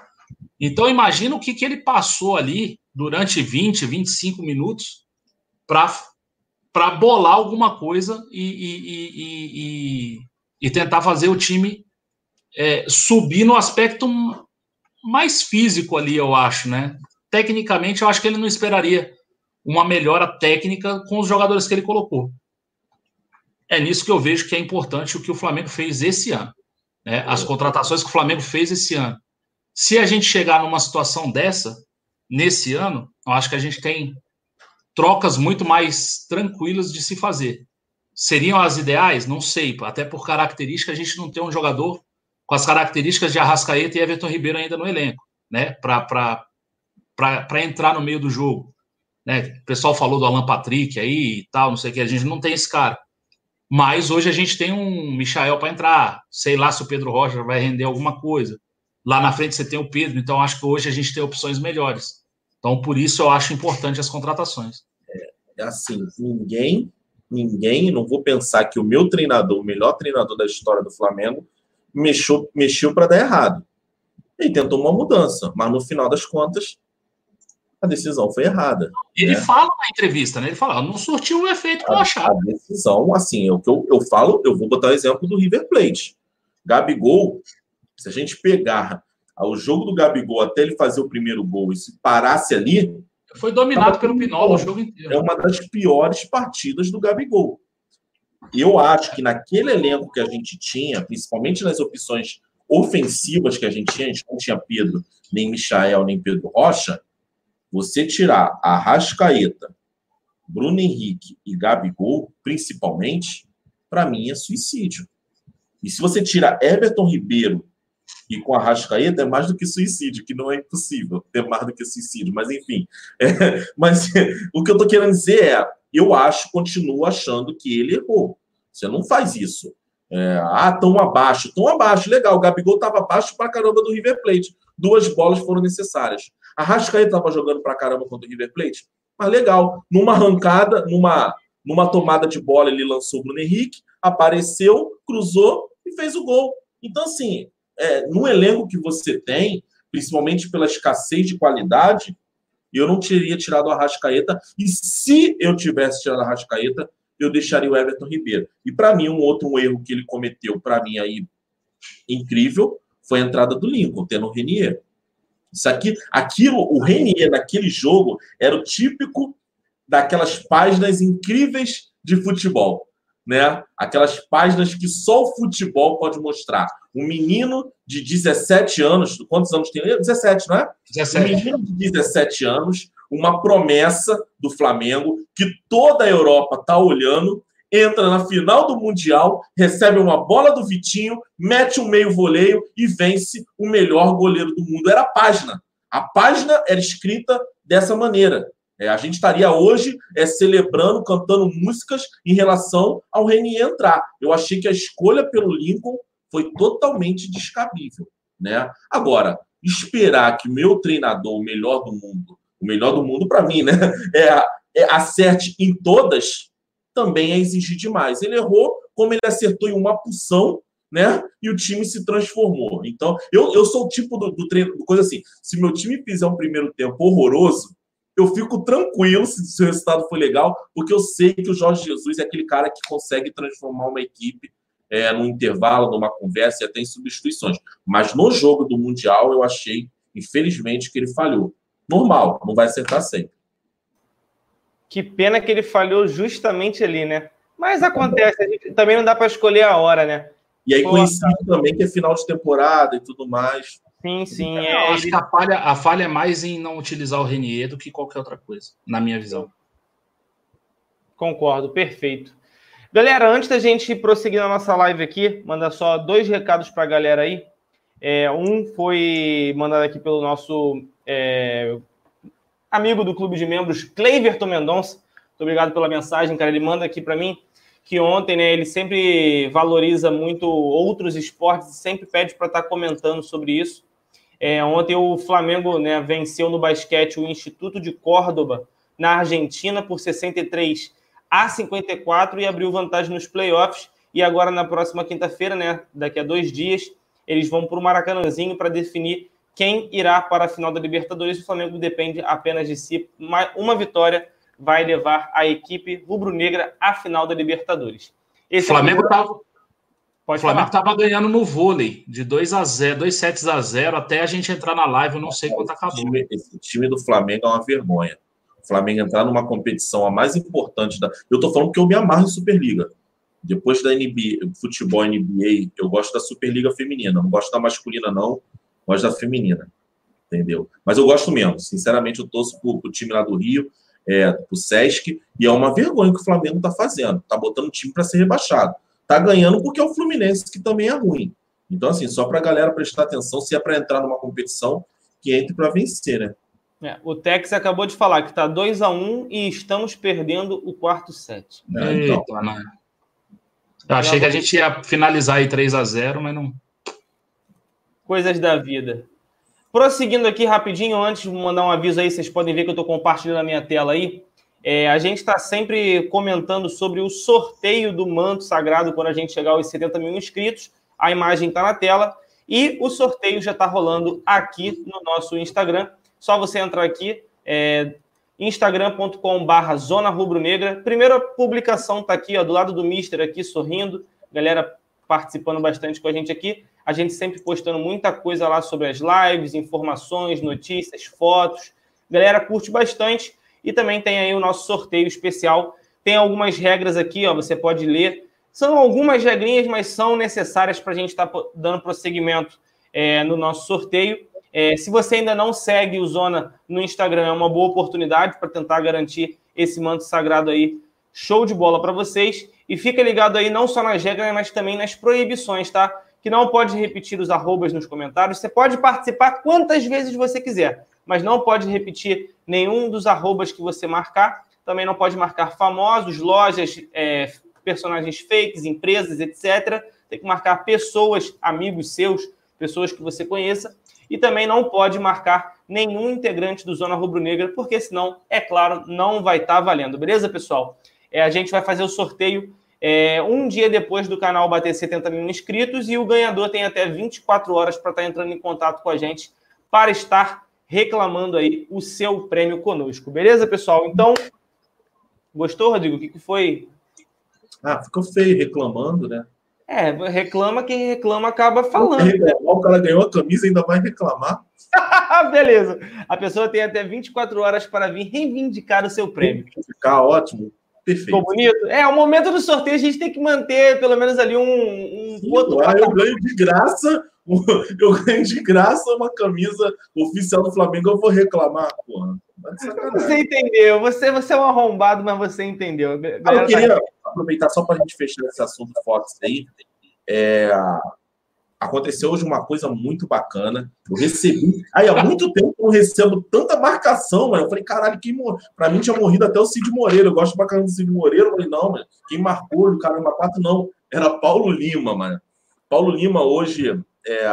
Então, imagina o que, que ele passou ali durante 20, 25 minutos para bolar alguma coisa e, e, e, e, tentar fazer o time é, subir no aspecto mais físico ali, eu acho, né? Tecnicamente, eu acho que ele não esperaria uma melhora técnica com os jogadores que ele colocou é nisso que eu vejo que é importante o que o Flamengo fez esse ano. Né? As contratações que o Flamengo fez esse ano. Se a gente chegar numa situação dessa, nesse ano, eu acho que a gente tem trocas muito mais tranquilas de se fazer. Seriam as ideais? Não sei, até por característica, a gente não tem um jogador com as características de Arrascaeta e Everton Ribeiro ainda no elenco, né? Para entrar no meio do jogo. Né? O pessoal falou do Alan Patrick aí e tal, não sei o que, a gente não tem esse cara. Mas hoje a gente tem um Michael para entrar. Sei lá se o Pedro Rocha vai render alguma coisa. Lá na frente você tem o Pedro, então acho que hoje a gente tem opções melhores. Então, por isso eu acho importante as contratações. É, assim, ninguém, ninguém, não vou pensar que o meu treinador, o melhor treinador da história do Flamengo, mexeu, mexeu para dar errado. Ele tentou uma mudança, mas no final das contas, a decisão foi errada. Ele né? fala na entrevista, né? Ele fala, não surtiu o efeito que eu achava. A decisão, assim, é o que eu, eu falo, eu vou botar o exemplo do River Plate. Gabigol, se a gente pegar o jogo do Gabigol até ele fazer o primeiro gol e se parasse ali. Foi dominado pelo Pinol o jogo inteiro. É uma das piores partidas do Gabigol. Eu acho que naquele elenco que a gente tinha, principalmente nas opções ofensivas que a gente tinha, a gente não tinha Pedro, nem Michael, nem Pedro Rocha, você tirar a Rascaeta, Bruno Henrique e Gabigol, principalmente, para mim é suicídio. E se você tira Everton Ribeiro e com a Rascaeta, é mais do que suicídio, que não é impossível ter mais do que suicídio, mas enfim. É, mas o que eu estou querendo dizer é, eu acho, continuo achando que ele errou. Você não faz isso. É, ah, tão abaixo, tão abaixo, legal. O Gabigol estava abaixo para caramba do River Plate. Duas bolas foram necessárias. A Rascaeta estava jogando para caramba contra o River Plate, mas legal. Numa arrancada, numa, numa tomada de bola, ele lançou o Bruno Henrique, apareceu, cruzou e fez o gol. Então, assim, é, no elenco que você tem, principalmente pela escassez de qualidade, eu não teria tirado a Rascaeta. E se eu tivesse tirado a Rascaeta, eu deixaria o Everton Ribeiro. E para mim, um outro erro que ele cometeu, para mim aí, incrível, foi a entrada do Lincoln, tendo o Renier. Isso aqui, aquilo, o Renier naquele jogo era o típico daquelas páginas incríveis de futebol, né? Aquelas páginas que só o futebol pode mostrar. Um menino de 17 anos, quantos anos tem? 17, não é? 17. Um menino de 17 anos, uma promessa do Flamengo que toda a Europa está olhando, entra na final do Mundial, recebe uma bola do Vitinho, mete um meio voleio e vence o melhor goleiro do mundo. Era a página. A página era escrita dessa maneira. É, a gente estaria hoje é, celebrando, cantando músicas em relação ao Renier entrar. Eu achei que a escolha pelo Lincoln foi totalmente descabível. Né? Agora, esperar que meu treinador, o melhor do mundo, o melhor do mundo para mim, né, é, é, acerte em todas, também é exigir demais. Ele errou, como ele acertou em uma porção, né? E o time se transformou. Então, eu, eu sou o tipo do, do treino, coisa assim. Se meu time fizer um primeiro tempo horroroso, eu fico tranquilo se, se o resultado for legal, porque eu sei que o Jorge Jesus é aquele cara que consegue transformar uma equipe é, num intervalo, numa conversa e até em substituições. Mas no jogo do Mundial, eu achei, infelizmente, que ele falhou. Normal, não vai acertar sempre. Que pena que ele falhou justamente ali, né? Mas acontece, gente, também não dá para escolher a hora, né? E aí coincide também que é final de temporada e tudo mais. Sim, sim. É, é, acho que a falha, a falha é mais em não utilizar o Renier do que qualquer outra coisa, na minha visão. Concordo, perfeito. Galera, antes da gente prosseguir na nossa live aqui, manda só dois recados para a galera aí. É, um foi mandado aqui pelo nosso é, amigo do clube de membros, Cleiverton Mendonça. Muito obrigado pela mensagem, cara. Ele manda aqui para mim que ontem, né, ele sempre valoriza muito outros esportes e sempre pede para estar tá comentando sobre isso. É, ontem o Flamengo né, venceu no basquete o Instituto de Córdoba, na Argentina, por 63 a 54 e abriu vantagem nos playoffs. E agora, na próxima quinta-feira, né, daqui a dois dias, eles vão para o Maracanãzinho para definir quem irá para a final da Libertadores. O Flamengo depende apenas de si. Uma vitória vai levar a equipe rubro-negra à final da Libertadores. Esse Flamengo estava. É o Flamengo estava ganhando no vôlei, de 2 a 0 2 sets a 0 até a gente entrar na live, eu não sei quanto acabou. Esse time, esse time do Flamengo é uma vergonha. Flamengo entrar numa competição a mais importante da. Eu tô falando que eu me amarro em Superliga. Depois da NBA, futebol NBA, eu gosto da Superliga feminina. Não gosto da masculina, não. Gosto da feminina. Entendeu? Mas eu gosto mesmo. Sinceramente, eu torço pro, pro time lá do Rio, é, pro Sesc, e é uma vergonha que o Flamengo tá fazendo. Tá botando o time para ser rebaixado. Tá ganhando porque é o Fluminense, que também é ruim. Então, assim, só pra galera prestar atenção, se é para entrar numa competição, que entre para vencer, né? É, o Tex acabou de falar que está 2 a 1 um e estamos perdendo o quarto set. É, então. Eita, né? Eu achei que a gente ia finalizar aí 3 a 0 mas não. Coisas da vida. Prosseguindo aqui rapidinho, antes de mandar um aviso aí, vocês podem ver que eu estou compartilhando a minha tela aí. É, a gente está sempre comentando sobre o sorteio do manto sagrado quando a gente chegar aos 70 mil inscritos. A imagem está na tela. E o sorteio já está rolando aqui no nosso Instagram. Só você entrar aqui, é, instagram.com.br Zona Rubro Negra. Primeira publicação está aqui, ó, do lado do Mister aqui, sorrindo. Galera participando bastante com a gente aqui. A gente sempre postando muita coisa lá sobre as lives, informações, notícias, fotos. Galera curte bastante. E também tem aí o nosso sorteio especial. Tem algumas regras aqui, ó, você pode ler. São algumas regrinhas, mas são necessárias para a gente estar tá dando prosseguimento é, no nosso sorteio. É, se você ainda não segue o Zona no Instagram, é uma boa oportunidade para tentar garantir esse manto sagrado aí. Show de bola para vocês. E fica ligado aí não só nas regras, mas também nas proibições, tá? Que não pode repetir os arrobas nos comentários. Você pode participar quantas vezes você quiser, mas não pode repetir nenhum dos arrobas que você marcar. Também não pode marcar famosos, lojas, é, personagens fakes, empresas, etc. Tem que marcar pessoas, amigos seus, pessoas que você conheça e também não pode marcar nenhum integrante do Zona Rubro Negra, porque senão, é claro, não vai estar tá valendo. Beleza, pessoal? É, a gente vai fazer o sorteio é, um dia depois do canal bater 70 mil inscritos e o ganhador tem até 24 horas para estar tá entrando em contato com a gente para estar reclamando aí o seu prêmio conosco. Beleza, pessoal? Então, gostou, Rodrigo? O que, que foi? Ah, ficou feio reclamando, né? É, reclama quem reclama acaba falando. Reclamar, o cara ganhou a camisa e ainda vai reclamar. Beleza. A pessoa tem até 24 horas para vir reivindicar o seu prêmio. Ficar ótimo. Perfeito. Ficou bonito? É, o momento do sorteio a gente tem que manter pelo menos ali um, um Sim, outro lá eu ganho de graça, eu ganho de graça uma camisa oficial do Flamengo, eu vou reclamar, porra. Tá. Você entendeu. Você, você é um arrombado, mas você entendeu. Ah, eu tá- queria aproveitar só para a gente fechar esse assunto Fox aí. É, aconteceu hoje uma coisa muito bacana. Eu recebi. Aí, há muito tempo eu não recebo tanta marcação, mano. Eu falei, caralho, quem morreu? Pra mim tinha morrido até o Cid Moreira. Eu gosto bacana do Cid Moreira. Eu falei, não, mano, quem marcou o caramba quatro, não. Era Paulo Lima, mano. Paulo Lima hoje é,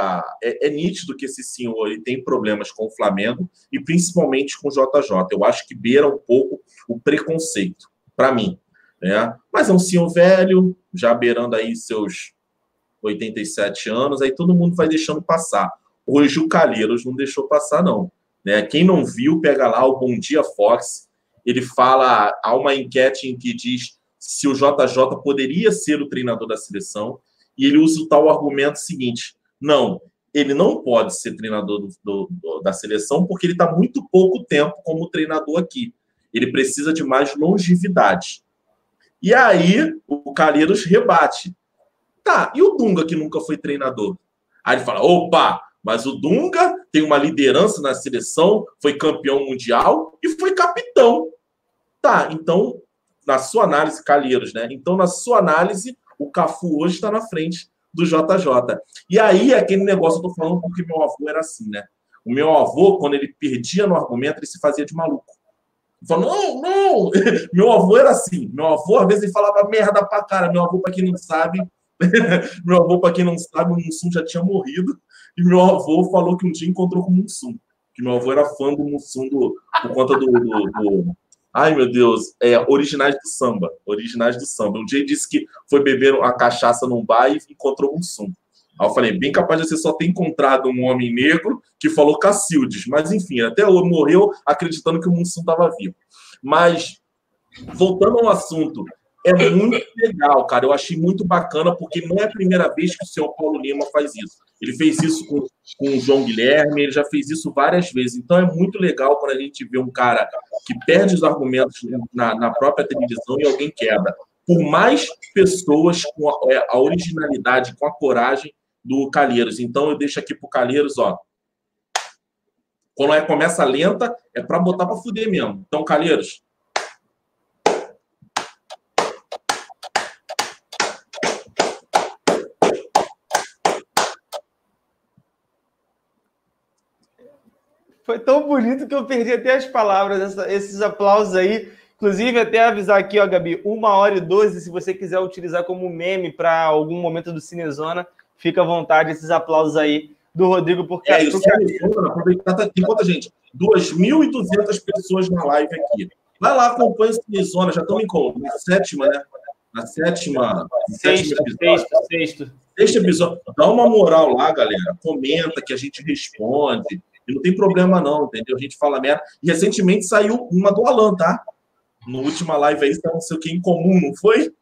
é, é nítido que esse senhor ele tem problemas com o Flamengo e principalmente com o JJ. Eu acho que beira um pouco o preconceito, para mim. Né? Mas é um senhor velho, já beirando aí seus 87 anos, aí todo mundo vai deixando passar. Hoje o Calheiros não deixou passar, não. Né? Quem não viu, pega lá o Bom Dia Fox. Ele fala, há uma enquete em que diz se o JJ poderia ser o treinador da seleção, e ele usa o tal argumento seguinte: não, ele não pode ser treinador do- do- do- da seleção porque ele está muito pouco tempo como treinador aqui. Ele precisa de mais longevidade. E aí o Calheiros rebate. Tá, e o Dunga que nunca foi treinador? Aí ele fala: opa, mas o Dunga tem uma liderança na seleção, foi campeão mundial e foi capitão. Tá, então, na sua análise, Calheiros, né? Então, na sua análise, o Cafu hoje está na frente do JJ. E aí, aquele negócio, eu tô falando porque meu avô era assim, né? O meu avô, quando ele perdia no argumento, ele se fazia de maluco. Falou, não, não! Meu avô era assim. Meu avô, às vezes, ele falava merda pra cara. Meu avô, pra quem não sabe, meu avô, pra quem não sabe, o Mussum já tinha morrido. E meu avô falou que um dia encontrou com o Mussum. Que meu avô era fã do Mussum do, por conta do, do- do- Ai, meu Deus, é, originais do samba. Originais do samba. Um dia ele disse que foi beber a cachaça num bar e encontrou um Mussum. Aí eu falei, bem capaz de você só ter encontrado um homem negro que falou Cacildes. Mas, enfim, até morreu acreditando que o Mussum estava vivo. Mas, voltando ao assunto, é muito legal, cara. Eu achei muito bacana, porque não é a primeira vez que o senhor Paulo Lima faz isso. Ele fez isso com, com o João Guilherme, ele já fez isso várias vezes. Então é muito legal quando a gente vê um cara que perde os argumentos na, na própria televisão e alguém quebra. Por mais pessoas com a, é, a originalidade, com a coragem do Calheiros. Então eu deixo aqui pro Calheiros, ó. Quando é, começa lenta, é para botar para fuder mesmo. Então, Calheiros, Foi tão bonito que eu perdi até as palavras, essa- esses aplausos aí. Inclusive, até avisar aqui, ó, Gabi, uma hora e doze, se você quiser utilizar como meme para algum momento do Cinezona, fica à vontade, esses aplausos aí do Rodrigo, porque É, isso aproveitar, tá- tem quanta gente? 2.200 pessoas na live aqui. Vai lá, acompanha o Cinezona, já estamos em como? Na sétima, né? Na sétima. sexto, sexto, sexto. Episódio, dá uma moral lá, galera. Comenta que a gente responde. E não tem problema, não, entendeu? A gente fala merda. E recentemente saiu uma do Alan, tá? No última live aí, saiu não sei o que em comum, não foi?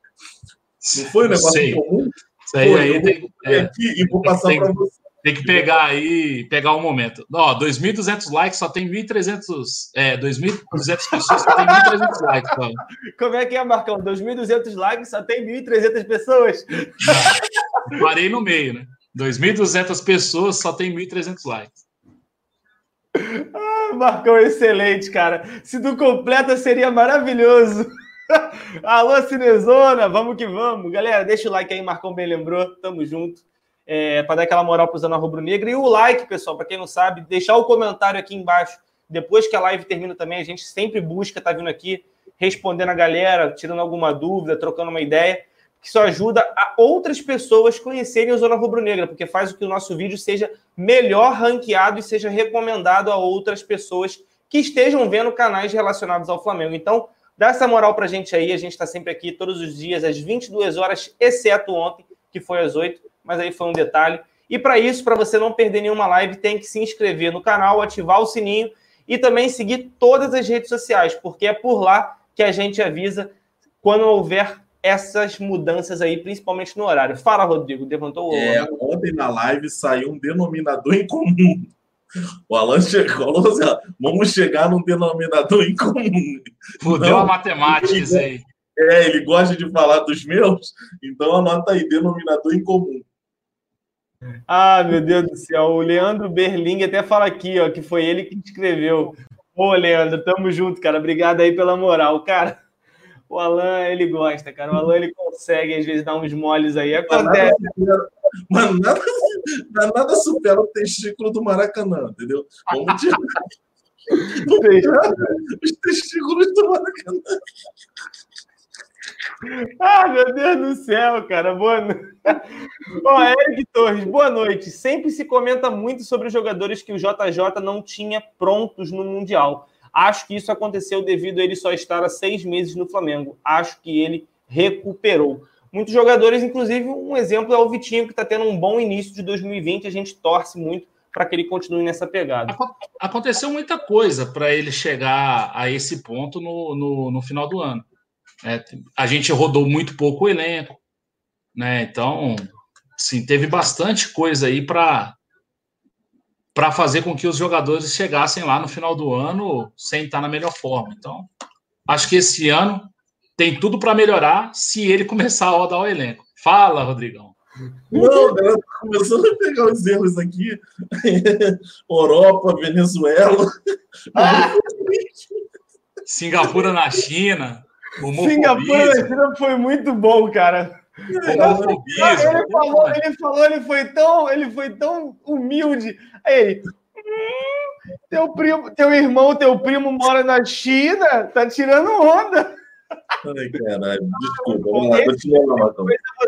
Não foi o negócio em comum? Isso aí, Foi, aí eu tem, vou é, aqui e vou passar para você. Tem que pegar aí, pegar o momento. Ó, 2.200 likes, só tem 1.300, é, 2.200 pessoas, só tem 1.300 likes. Ó. Como é que é, Marcão? 2.200 likes, só tem 1.300 pessoas. Parei no meio, né? 2.200 pessoas, só tem 1.300 likes. Ah, Marcão, excelente, cara. Se tu completa, seria maravilhoso. Alô, Cinezona, vamos que vamos. Galera, deixa o like aí, Marcão bem lembrou, tamo junto. É, para dar aquela moral pro Zona Rubro Negra. E o like, pessoal, para quem não sabe, deixar o comentário aqui embaixo. Depois que a live termina também, a gente sempre busca estar vindo aqui, respondendo a galera, tirando alguma dúvida, trocando uma ideia, que isso ajuda a outras pessoas conhecerem o Zona Rubro Negra, porque faz com que o nosso vídeo seja melhor ranqueado e seja recomendado a outras pessoas que estejam vendo canais relacionados ao Flamengo. Então, dá essa moral pra gente aí, a gente está sempre aqui todos os dias, às 22 horas, exceto ontem, que foi às 8, mas aí foi um detalhe. E para isso, para você não perder nenhuma live, tem que se inscrever no canal, ativar o sininho e também seguir todas as redes sociais, porque é por lá que a gente avisa quando houver essas mudanças aí, principalmente no horário. Fala, Rodrigo, levantou o. É, ontem na live saiu um denominador em comum. O Alan chegou, assim, vamos chegar num denominador em comum. Fudeu Não, a matemática isso aí. É, ele gosta de falar dos meus, então anota aí, denominador em comum. Ah, meu Deus do céu. O Leandro Berling até fala aqui, ó, que foi ele que escreveu. Ô, Leandro, tamo junto, cara. Obrigado aí pela moral. Cara, o Alan, ele gosta, cara. O Alan, ele consegue, às vezes, dar uns moles aí. Mas nada Acontece. Mas nada, mas nada supera o testículo do Maracanã, entendeu? Vamos tirar os testículos do Maracanã. Ah, meu Deus do céu, cara. Boa noite. Ó, Eric Torres, boa noite. Sempre se comenta muito sobre os jogadores que o JJ não tinha prontos no Mundial. Acho que isso aconteceu devido a ele só estar há seis meses no Flamengo. Acho que ele recuperou. Muitos jogadores, inclusive, um exemplo é o Vitinho, que está tendo um bom início de 2020. A gente torce muito para que ele continue nessa pegada. Aco- Aconteceu muita coisa para ele chegar a esse ponto no, no, no final do ano. É, a gente rodou muito pouco o elenco, né? Então, sim, teve bastante coisa aí para para fazer com que os jogadores chegassem lá no final do ano sem estar na melhor forma. Então, acho que esse ano tem tudo para melhorar se ele começar a rodar o elenco. Fala, Rodrigão. Não, galera tá começando a pegar os erros aqui. Europa, Venezuela. Singapura na China. Singapura foi muito bom, cara. Ele falou, ele falou, ele foi tão, ele foi tão humilde. Aí ele, "Hum, teu primo, teu irmão, teu primo mora na China, tá tirando onda. Ai, caralho, desculpa. Vamos lá, continua.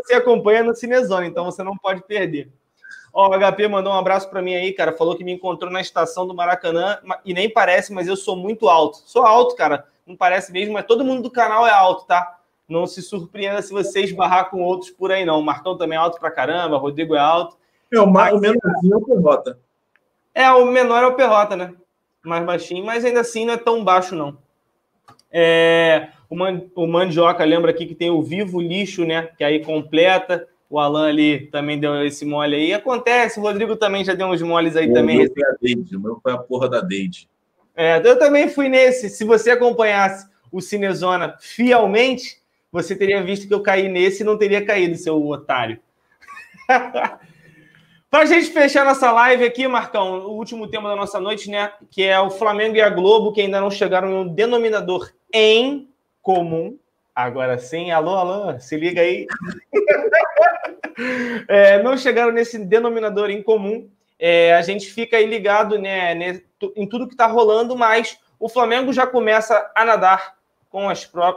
Você acompanha no Cinezone, então você não pode perder. Ó, o HP mandou um abraço pra mim aí, cara. Falou que me encontrou na estação do Maracanã ma- e nem parece, mas eu sou muito alto. Sou alto, cara. Não parece mesmo, mas todo mundo do canal é alto, tá? Não se surpreenda se você esbarrar com outros por aí, não. O Marcão também é alto pra caramba, o Rodrigo é alto. É, o mais- o menorzinho é o Perrota. É, o menor é o Perrota, né? Mais baixinho, mas ainda assim não é tão baixo, não. É, o, Man, o Mandioca lembra aqui que tem o Vivo Lixo, né? Que aí completa. O Alan ali também deu esse mole aí. Acontece, o Rodrigo também já deu uns moles aí O também. meu foi a Deide, o meu foi a porra da Deide. É, eu também fui nesse. Se você acompanhasse o Cinezona fielmente, você teria visto que eu caí nesse e não teria caído, seu otário. Para a gente fechar nossa live aqui, Marcão, o último tema da nossa noite, né? Que é o Flamengo e a Globo, que ainda não chegaram um denominador em comum. Agora sim, alô, alô, se liga aí. É, não chegaram nesse denominador em comum. É, a gente fica aí ligado né, né, em tudo que está rolando, mas o Flamengo já começa a nadar com,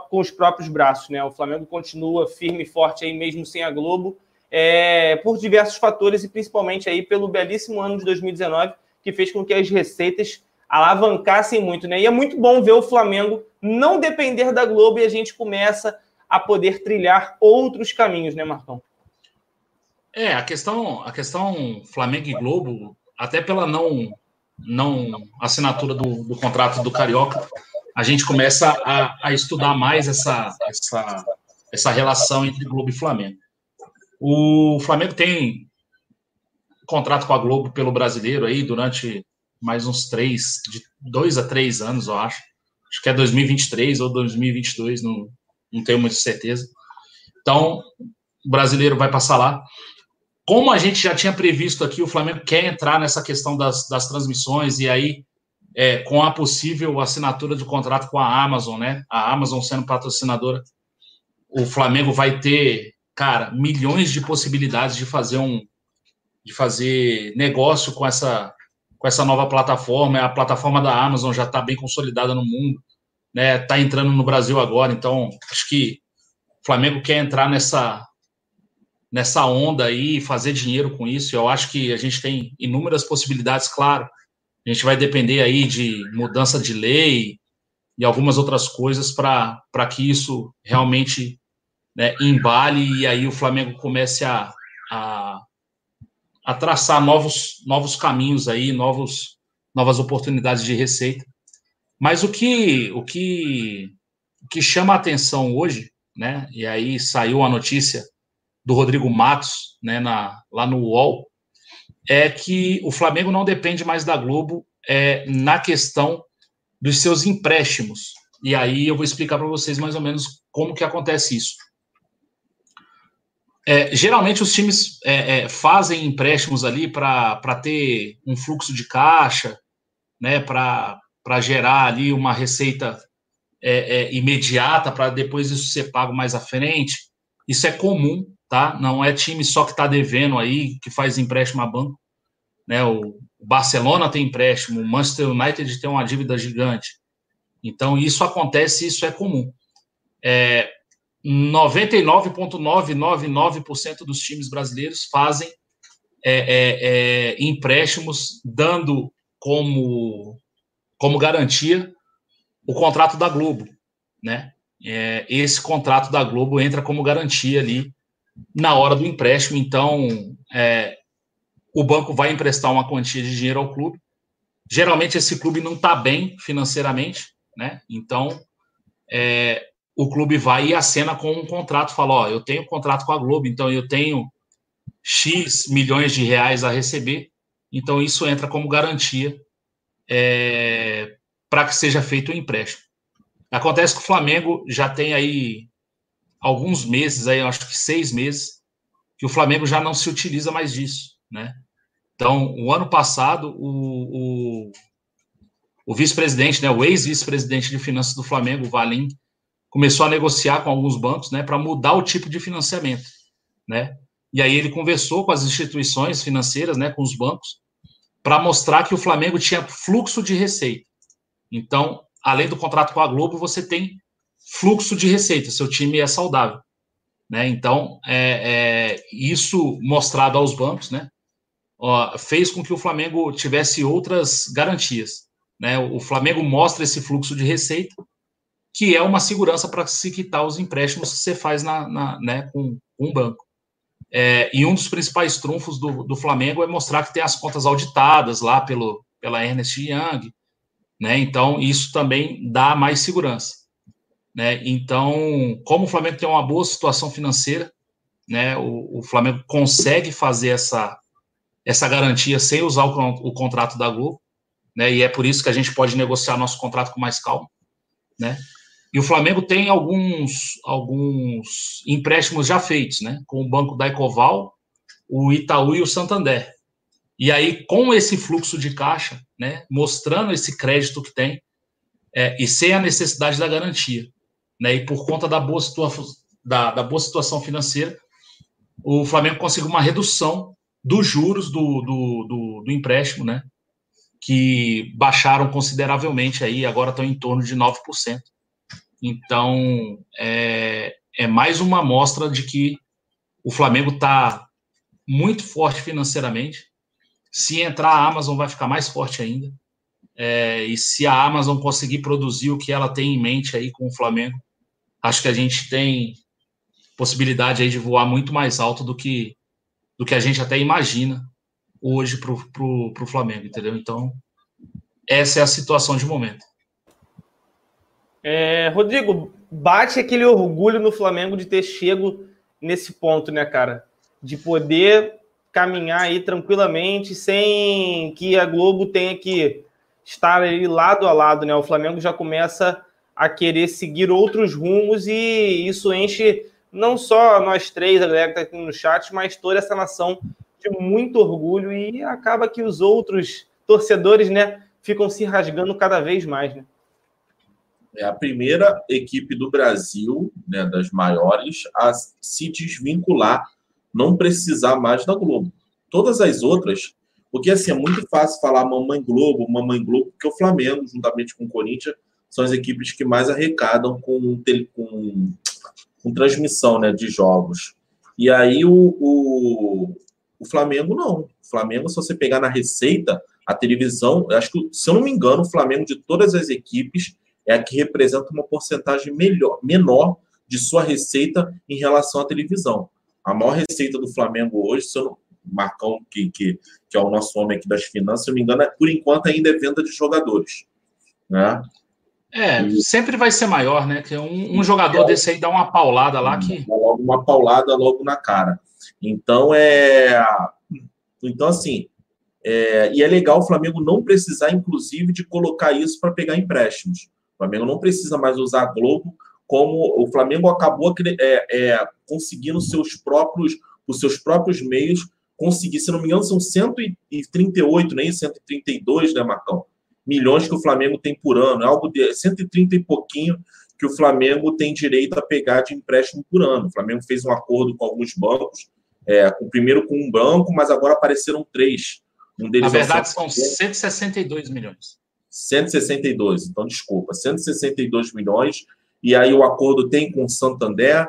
com os próprios braços. Né? O Flamengo continua firme e forte aí mesmo sem a Globo, é, por diversos fatores e principalmente aí pelo belíssimo ano de 2019, que fez com que as receitas alavancassem muito. Né? E é muito bom ver o Flamengo não depender da Globo e a gente começa a poder trilhar outros caminhos, né, Marcão? É, a questão, a questão Flamengo e Globo, até pela não, não assinatura do, do contrato do Carioca, a gente começa a, a estudar mais essa, essa, essa relação entre Globo e Flamengo. O Flamengo tem contrato com a Globo pelo brasileiro aí durante mais uns três, de dois a três anos, eu acho. Acho que é 2023 ou 2022, não, não tenho muita certeza. Então, o brasileiro vai passar lá. Como a gente já tinha previsto aqui, o Flamengo quer entrar nessa questão das, das transmissões e aí, é, com a possível assinatura de contrato com a Amazon, né? A Amazon sendo patrocinadora, o Flamengo vai ter, cara, milhões de possibilidades de fazer um de fazer negócio com essa com essa nova plataforma. A plataforma da Amazon já está bem consolidada no mundo, né? Está entrando no Brasil agora, então acho que o Flamengo quer entrar nessa nessa onda aí fazer dinheiro com isso. Eu acho que a gente tem inúmeras possibilidades, claro. A gente vai depender aí de mudança de lei e algumas outras coisas para que isso realmente né, embale e aí o Flamengo comece a, a, a traçar novos, novos caminhos aí, novos, novas oportunidades de receita. Mas o que, o que, o que chama a atenção hoje né? E aí saiu a notícia do Rodrigo Matos, né, na, lá no UOL, é que o Flamengo não depende mais da Globo é, na questão dos seus empréstimos. E aí eu vou explicar para vocês mais ou menos como que acontece isso. É, geralmente os times é, é, fazem empréstimos ali para ter um fluxo de caixa, né, para gerar ali uma receita é, é, imediata para depois isso ser pago mais à frente. Isso é comum, tá? Não é time só que está devendo aí, que faz empréstimo a banco. Né? O Barcelona tem empréstimo, o Manchester United tem uma dívida gigante. Então, isso acontece, isso é comum. É, 99,999% dos times brasileiros fazem é, é, é, empréstimos dando como, como garantia o contrato da Globo, né? É, esse contrato da Globo entra como garantia ali na hora do empréstimo. Então, é, o banco vai emprestar uma quantia de dinheiro ao clube. Geralmente, esse clube não está bem financeiramente, né? Então, é, o clube vai e acena com um contrato, fala, ó, eu tenho contrato com a Globo, então eu tenho X milhões de reais a receber, então isso entra como garantia é, para que seja feito o empréstimo. Acontece que o Flamengo já tem aí alguns meses, aí, acho que seis meses, que o Flamengo já não se utiliza mais disso, né? Então, o ano passado, o, o, o vice-presidente, né, o ex-vice-presidente de finanças do Flamengo, o Valim, começou a negociar com alguns bancos, né, para mudar o tipo de financiamento, né? E aí ele conversou com as instituições financeiras, né, com os bancos, para mostrar que o Flamengo tinha fluxo de receita. Então, além do contrato com a Globo, você tem fluxo de receita, seu time é saudável. Né? Então, é, é, isso mostrado aos bancos, né, ó, fez com que o Flamengo tivesse outras garantias. Né? O Flamengo mostra esse fluxo de receita, que é uma segurança para se quitar os empréstimos que você faz na, na né, com, com um banco. É, e um dos principais trunfos do, do, Flamengo é mostrar que tem as contas auditadas lá pelo, pela Ernest Young, né? Então, isso também dá mais segurança. Né? Então, como o Flamengo tem uma boa situação financeira, né, o, o Flamengo consegue fazer essa, essa garantia sem usar o, o, contrato da Globo, né, e é por isso que a gente pode negociar nosso contrato com mais calma, né, e o Flamengo tem alguns, alguns empréstimos já feitos, né, com o Banco da Ecoval, o Itaú e o Santander, e aí, com esse fluxo de caixa, né, mostrando esse crédito que tem, é, e sem a necessidade da garantia, né? E por conta da boa, situa da, da boa situação financeira, o Flamengo conseguiu uma redução dos juros do, do, do, do empréstimo, né? Que baixaram consideravelmente aí, agora estão em torno de 9%. Então, é, é mais uma amostra de que o Flamengo está muito forte financeiramente. Se entrar a Amazon, vai ficar mais forte ainda. É, e se a Amazon conseguir produzir o que ela tem em mente aí com o Flamengo, acho que a gente tem possibilidade aí de voar muito mais alto do que do que a gente até imagina hoje para o Flamengo, entendeu? Então, essa é a situação de momento. É, Rodrigo, bate aquele orgulho no Flamengo de ter chego nesse ponto, né, cara? De poder caminhar aí tranquilamente, sem que a Globo tenha que estar ali lado a lado, né? O Flamengo já começa a querer seguir outros rumos e isso enche não só nós três, a galera que está aqui no chat, mas toda essa nação de muito orgulho e acaba que os outros torcedores, né, ficam se rasgando cada vez mais, né? É a primeira equipe do Brasil, né, das maiores, a se desvincular, não precisar mais da Globo. Todas as outras, porque assim é muito fácil falar Mamãe Globo, Mamãe Globo, porque o Flamengo, juntamente com o Corinthians, são as equipes que mais arrecadam com, com, com transmissão né, de jogos. E aí o, o, o, Flamengo não. O Flamengo, se você pegar na receita, a televisão, acho que, se eu não me engano, o Flamengo de todas as equipes é a que representa uma porcentagem melhor, menor de sua receita em relação à televisão. A maior receita do Flamengo hoje, se eu não, Marcão, que, que, que é o nosso homem aqui das finanças, se eu não me engano, é, por enquanto ainda é venda de jogadores. Né? É, sempre vai ser maior, né? Que um, um jogador desse aí dá uma paulada lá que. Dá logo uma paulada logo na cara. Então é. Então, assim, é, e é legal o Flamengo não precisar, inclusive, de colocar isso para pegar empréstimos. O Flamengo não precisa mais usar a Globo como o Flamengo acabou é, é, conseguindo seus próprios, os seus próprios meios conseguir, se não me engano, são 138, nem 132, né, Marcão? Milhões que o Flamengo tem por ano, é algo de 130 e pouquinho que o Flamengo tem direito a pegar de empréstimo por ano. O Flamengo fez um acordo com alguns bancos, é, com, primeiro com um banco, mas agora apareceram três. Um deles Na é verdade, são 162 milhões. 162, então desculpa, 162 milhões. E aí o acordo tem com o Santander,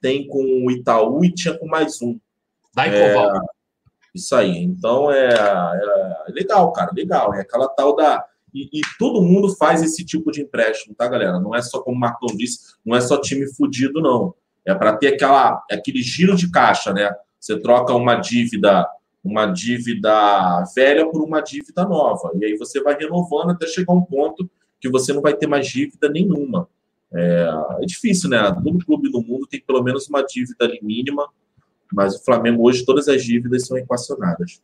tem com o Itaú e tinha com mais um. Da Incoval. É, isso aí. Então é, é, legal, cara, legal. É aquela tal da. E, e, todo mundo faz esse tipo de empréstimo, tá, galera? Não é só, como o Marcão disse, não é só time fudido, não. É para ter aquela, aquele giro de caixa, né? Você troca uma dívida, uma dívida velha por uma dívida nova. E aí você vai renovando até chegar um ponto que você não vai ter mais dívida nenhuma. É, é difícil, né? Todo clube do mundo tem pelo menos uma dívida mínima mas o Flamengo hoje, todas as dívidas são equacionadas.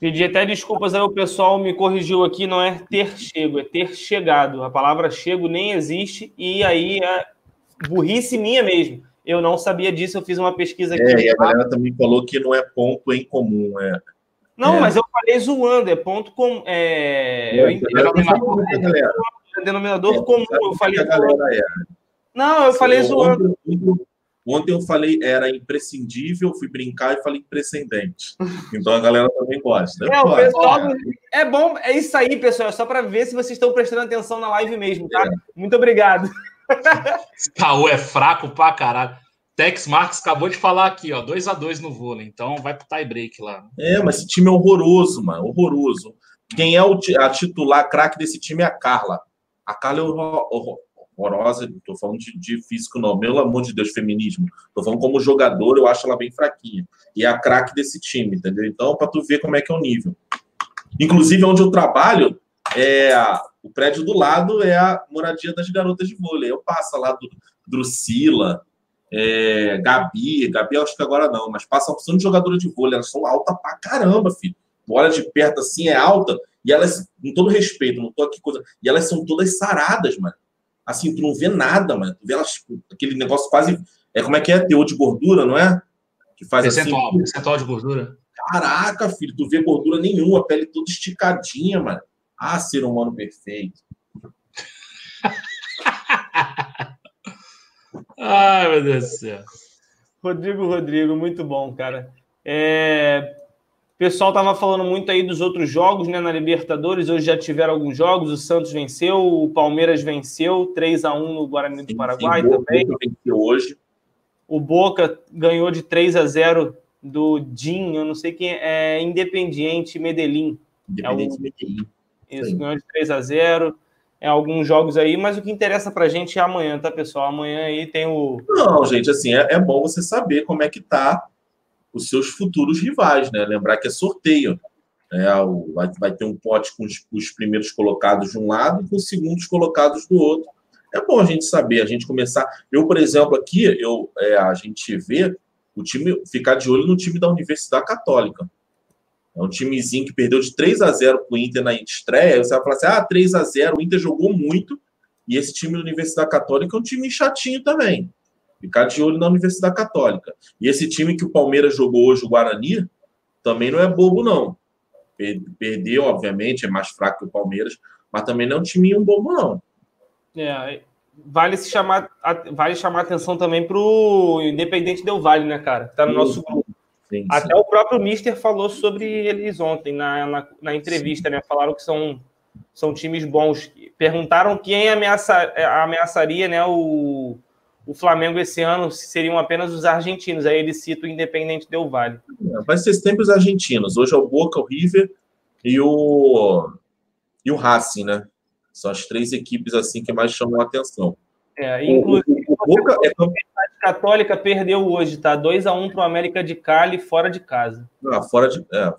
Pedi até desculpas aí, o pessoal me corrigiu aqui, não é ter chego, é ter chegado. A palavra chego nem existe, e aí é burrice minha mesmo. Eu não sabia disso, eu fiz uma pesquisa aqui. É, e a galera também falou que não é ponto em comum. É, não, é. mas eu falei zoando, é ponto com. É, é, eu denominador, é, denominador comum. Eu falei. Não, eu falei zoando. Ontem eu falei era imprescindível, fui brincar e falei imprescindente. Então a galera também gosta. É, o pessoal, é bom, é isso aí, pessoal. É só para ver se vocês estão prestando atenção na live mesmo, tá? É. Muito obrigado. Caô é fraco pra caralho. Tex Marques acabou de falar aqui, ó, 2 a 2 no vôlei, então vai pro tie break lá. É, mas esse time é horroroso, mano, horroroso. Quem é o, a titular craque desse time é a Carla. A Carla é horror, horrorosa, estou falando de, de, físico, não, pelo amor de Deus, feminismo. Estou falando como jogador, eu acho ela bem fraquinha. E é a craque desse time, entendeu? Então, para tu ver como é que é o nível. Inclusive, onde eu trabalho, é o prédio do lado é a moradia das garotas de vôlei. Eu passo lá do Drusila, é, Gabi, Gabi acho que agora não, mas passa a opção de jogadora de vôlei, elas são altas pra caramba, filho. Olha de perto assim, é alta, e elas, com todo respeito, não tô aqui coisa, e elas são todas saradas, mano assim, tu não vê nada, mano. Tu vê elas, tipo, aquele negócio quase. É como é que é? Teor de gordura, não é? Que faz percentual, assim. Percentual de gordura. Caraca, filho, tu vê gordura nenhuma, a pele toda esticadinha, mano. Ah, ser humano perfeito. Ai, meu Deus do céu. Rodrigo, Rodrigo, muito bom, cara. É, pessoal estava falando muito aí dos outros jogos, né, na Libertadores. Hoje já tiveram alguns jogos. O Santos venceu, o Palmeiras venceu, 3 a 1 no Guarani do Paraguai sim, também. Venceu hoje. O Boca ganhou de 3 a 0 do DIN, eu não sei quem é, é Independiente Medellín. Independiente é o... Medellín. Isso, ganhou de 3 a 0 é, alguns jogos aí, mas o que interessa pra gente é amanhã, tá, pessoal? Amanhã aí tem o. Não, gente, assim, é, é bom você saber como é que tá os seus futuros rivais, né? Lembrar que é sorteio. Né? Vai, vai ter um pote com os, os primeiros colocados de um lado e com os segundos colocados do outro. É bom a gente saber, a gente começar. Eu, por exemplo, aqui, eu, é, a gente vê o time ficar de olho no time da Universidade Católica. É um timezinho que perdeu de 3 a 0 para o Inter na estreia. Você vai falar assim: ah, 3 a 0 o Inter jogou muito. E esse time da Universidade Católica é um time chatinho também. Ficar de olho na Universidade Católica. E esse time que o Palmeiras jogou hoje, o Guarani, também não é bobo, não. Perdeu, obviamente, é mais fraco que o Palmeiras, mas também não é um time bobo, não. É, vale se chamar, vale chamar atenção também para o Independente Del Vale, né, cara? Tá no nosso grupo. Sim, sim. Até o próprio Mister falou sobre eles ontem na, na, na entrevista, sim. né? Falaram que são, são times bons. Perguntaram quem ameaça, ameaçaria né, o, o Flamengo esse ano seriam apenas os argentinos. Aí ele cita o Independente Del Vale. Vai ser sempre os argentinos. Hoje é o Boca, o River e o, e o Racing, né? São as três equipes assim que mais chamam a atenção. É, inclusive, o, o Boca é Católica perdeu hoje, tá? 2 a 1 para o América de Cali fora de casa. Ah, fora de. É.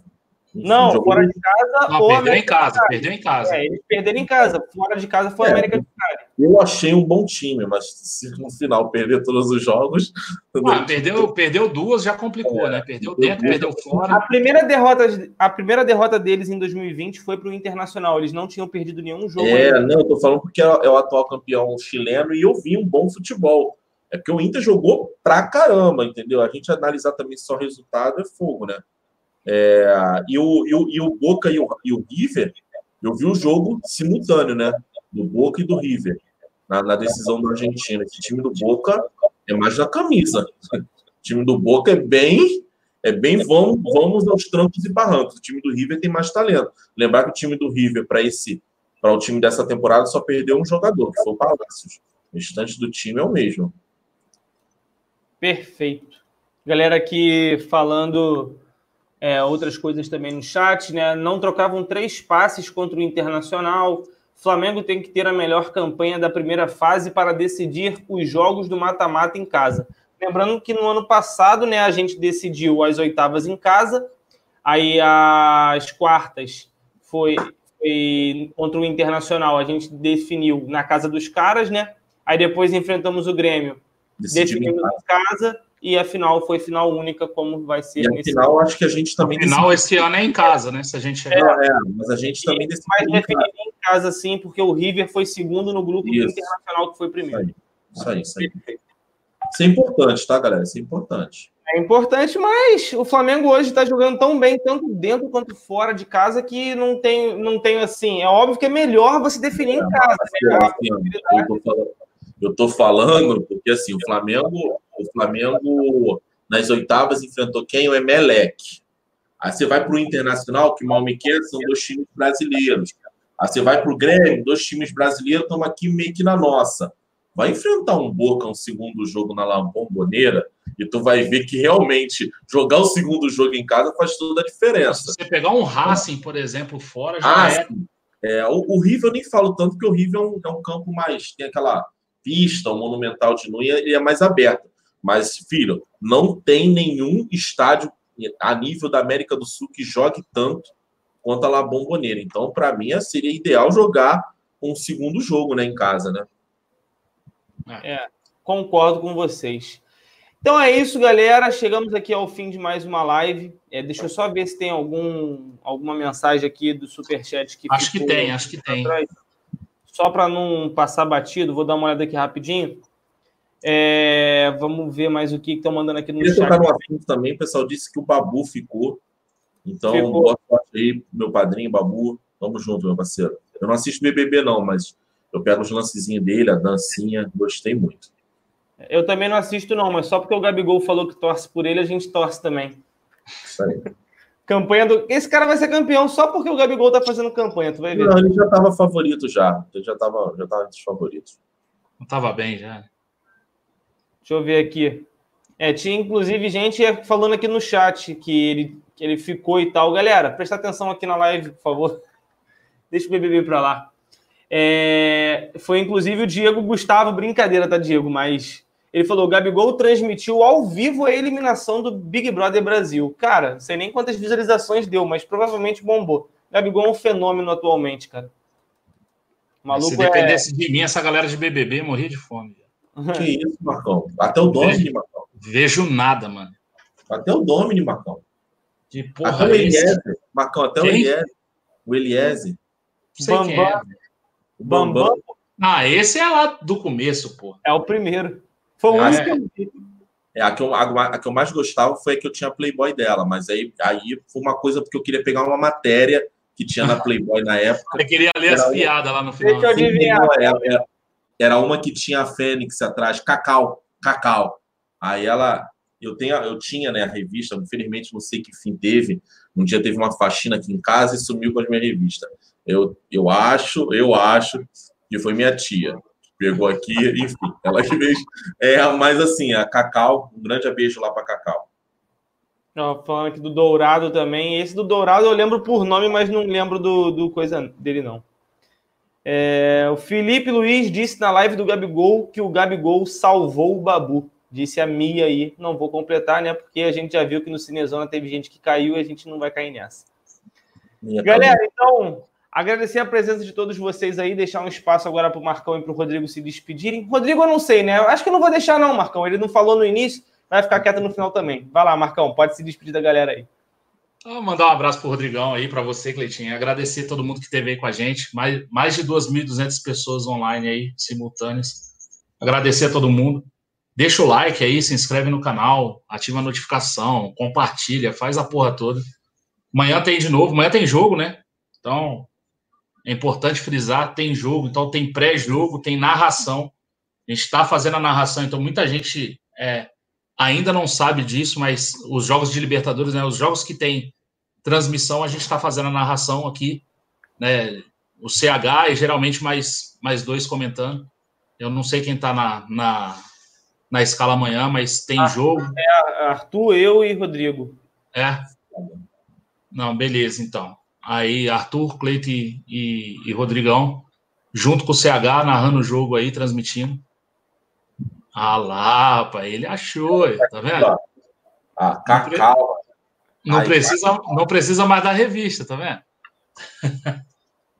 Não, Jogou- fora de casa Não, ou perdeu em casa, perdeu em casa. É, eles perderam em casa. Fora de casa foi É. América de Cali. Eu achei um bom time, mas se no final perder todos os jogos. Ah, perdeu, perdeu duas, já complicou, né? Perdeu dentro, perdeu A fora. primeira derrota, a primeira derrota deles em 2020 foi para o Internacional. Eles não tinham perdido nenhum jogo. É, ainda. não, eu tô falando porque é é o atual campeão chileno e eu vi um bom futebol. É porque o Inter jogou pra caramba, entendeu? A gente analisar também só resultado é fogo, né? É, e, o, e, o, e o Boca e o, e o River, eu vi o jogo simultâneo, né? Do Boca e do River, na, na decisão da Argentina. Esse time do Boca é mais na camisa. O time do Boca é bem. É bem vamos, vamos aos trancos e barrancos. O time do River tem mais talento. Lembrar que o time do River, para esse para o time dessa temporada, só perdeu um jogador, que foi o Palácios. O restante do time é o mesmo. Perfeito. Galera aqui falando é, outras coisas também no chat, né? Não trocavam três passes contra o Internacional. Flamengo tem que ter a melhor campanha da primeira fase para decidir os jogos do mata-mata em casa. Lembrando que no ano passado, né, a gente decidiu as oitavas em casa, aí as quartas foi, foi contra o Internacional, a gente definiu na casa dos caras, né? Aí depois enfrentamos o Grêmio Decidimos em casa. E a final foi final única, como vai ser E a nesse final, acho que a gente também Final esse ano é em casa, né? Se a gente chegar. Não, é, mas a gente também mas decidiu. em casa. definido em casa, sim, porque o River foi segundo no grupo do Isso. Internacional, que foi primeiro. Isso aí, isso aí. Isso é importante, tá, galera? Isso é importante. É importante, mas o Flamengo hoje está jogando tão bem, tanto dentro quanto fora de casa, que não tem, não tem assim. É óbvio que é melhor você definir em casa. né? Assim, ó, eu, tô falando, eu tô falando porque assim, o Flamengo, o Flamengo nas oitavas enfrentou quem? O Emelec. Aí você vai para o Internacional, que mal me quer, são dois times brasileiros. Aí você vai para o Grêmio, dois times brasileiros, estamos aqui meio que na nossa. Vai enfrentar um Boca um segundo jogo na La Bombonera e tu vai ver que realmente jogar o segundo jogo em casa faz toda a Se diferença. você pegar um Racing, por exemplo, fora, já Ah, é. É, o, o River eu nem falo tanto, porque o River é um, é um campo mais. tem aquela pista, o Monumental de Nunes, ele é mais aberto. Mas, filho, não tem nenhum estádio a nível da América do Sul que jogue tanto quanto a La Bombonera. Então, para mim, seria ideal jogar um segundo jogo né, em casa, né? Concordo com vocês. Então é isso, galera. Chegamos aqui ao fim de mais uma live. É, deixa eu só ver se tem algum, alguma mensagem aqui do Superchat que Acho que tem, acho que tem. atrás. Só para não passar batido, vou dar uma olhada aqui rapidinho. É, vamos ver mais o que estão mandando aqui no Queria chat. tocar também, o pessoal disse que o Babu ficou. Então, Ficou. boa sorte aí, meu padrinho, Babu. Tamo junto, meu parceiro. Eu não assisto BBB, não, mas eu pego os lancezinhos dele, a dancinha, gostei muito. Eu também não assisto, não, mas só porque o Gabigol falou que torce por ele, a gente torce também. Isso aí. Campanha do. Esse cara vai ser campeão só porque o Gabigol tá fazendo campanha, tu vai ver. Não, ele já estava favorito já. Ele já estava já tava entre os favoritos. Não tava bem já. Deixa eu ver aqui. É, tinha inclusive gente falando aqui no chat que ele, que ele ficou e tal. Galera, presta atenção aqui na live, por favor. Deixa o BBB pra lá. É, foi inclusive o Diego Gustavo, brincadeira, tá, Diego? Mas ele falou: o Gabigol transmitiu ao vivo a eliminação do Big Brother Brasil. Cara, não sei nem quantas visualizações deu, mas provavelmente bombou. Gabigol é um fenômeno atualmente, cara. O Se maluco é. dependesse de mim, essa galera de BBB morria de fome. Que isso, Marcão? Até o Domini, Marcão. Vejo nada, mano. Até o Domini, Marcão. De até porra, o esse... Eliezer. Marcão, até o Quem? Eliezer. O Eliezer. Sei quem é. Bambam. O Bambam Bambam. Ah, esse é lá do começo, pô. é o primeiro. Foi o único é? que eu vi. É, a, que eu, a, a que eu mais gostava foi a que eu tinha Playboy dela, mas aí, aí foi uma coisa porque eu queria pegar uma matéria que tinha na Playboy na época. Eu queria ler as Era piadas lá no final. Deixa eu Sim, adivinhar. Era, era- era uma que tinha a Fênix atrás, Cacau, Cacau. Aí ela, eu, tenho, eu tinha né, a revista, infelizmente não sei que fim teve. Um dia teve uma faxina aqui em casa e sumiu com as minhas revistas. Eu, eu acho, eu acho que foi minha tia. Pegou aqui, enfim, ela que fez. É, mas assim, a Cacau, um grande beijo lá para Cacau. Ó, falando aqui do Dourado também. Esse do Dourado eu lembro por nome, mas não lembro do, do coisa dele, não. É, o Felipe Luiz disse na live do Gabigol que o Gabigol salvou o Babu. Disse a Mia aí. Não vou completar, né? Porque a gente já viu que no Cinezona teve gente que caiu e a gente não vai cair nessa. Minha Galera, então, agradecer a presença de todos vocês aí, deixar um espaço agora para o Marcão e para o Rodrigo se despedirem. Rodrigo, eu não sei, né? Eu acho que eu não vou deixar, não, Marcão. Ele não falou no início, vai ficar quieto no final também. Vai lá, Marcão, pode se despedir da galera aí. Mandar um abraço pro Rodrigão aí, para você, Cleitinho. Agradecer todo mundo que esteve aí com a gente. Mais, mais de 2.200 pessoas online aí, simultâneas. Agradecer a todo mundo. Deixa o like aí, se inscreve no canal, ativa a notificação, compartilha, faz a porra toda. Amanhã tem de novo, amanhã tem jogo, né? Então, é importante frisar, tem jogo, então tem pré-jogo, tem narração. A gente está fazendo a narração, então muita gente é, ainda não sabe disso, mas os jogos de Libertadores, né, os jogos que tem transmissão, a gente está fazendo a narração aqui, né, o CH e geralmente mais, mais dois comentando. Eu não sei quem está na, na, na escala amanhã, mas tem jogo. É Arthur, eu e Rodrigo. É. Não, beleza, então. Aí, Arthur, Cleito e, e, e Rodrigão, junto com o CH, narrando o jogo aí, transmitindo. Ah lá, rapaz, ele achou, tá vendo? Ah, Cacau. Não Aí, precisa, não precisa mais da revista, tá vendo?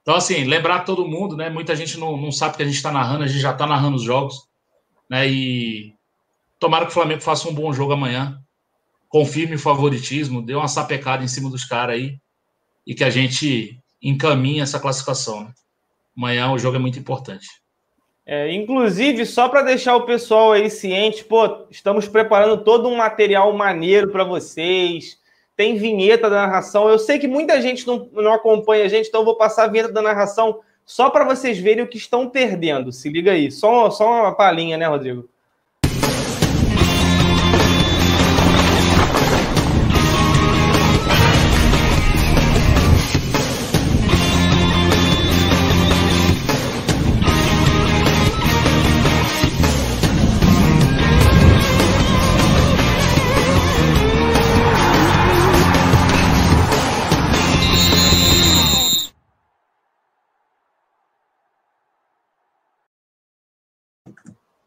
Então, assim, lembrar todo mundo, né? Muita gente não, não sabe que a gente está narrando, a gente já está narrando os jogos, né? E tomara que o Flamengo faça um bom jogo amanhã. Confirme o favoritismo, dê uma sapecada em cima dos caras aí e que a gente encaminhe essa classificação. Né? Amanhã o jogo é muito importante. É, inclusive, só para deixar o pessoal aí ciente, pô, estamos preparando todo um material maneiro para vocês. Tem vinheta da narração. Eu sei que muita gente não, não acompanha a gente, então eu vou passar a vinheta da narração só para vocês verem o que estão perdendo. Se liga aí. Só, só uma palhinha, né, Rodrigo?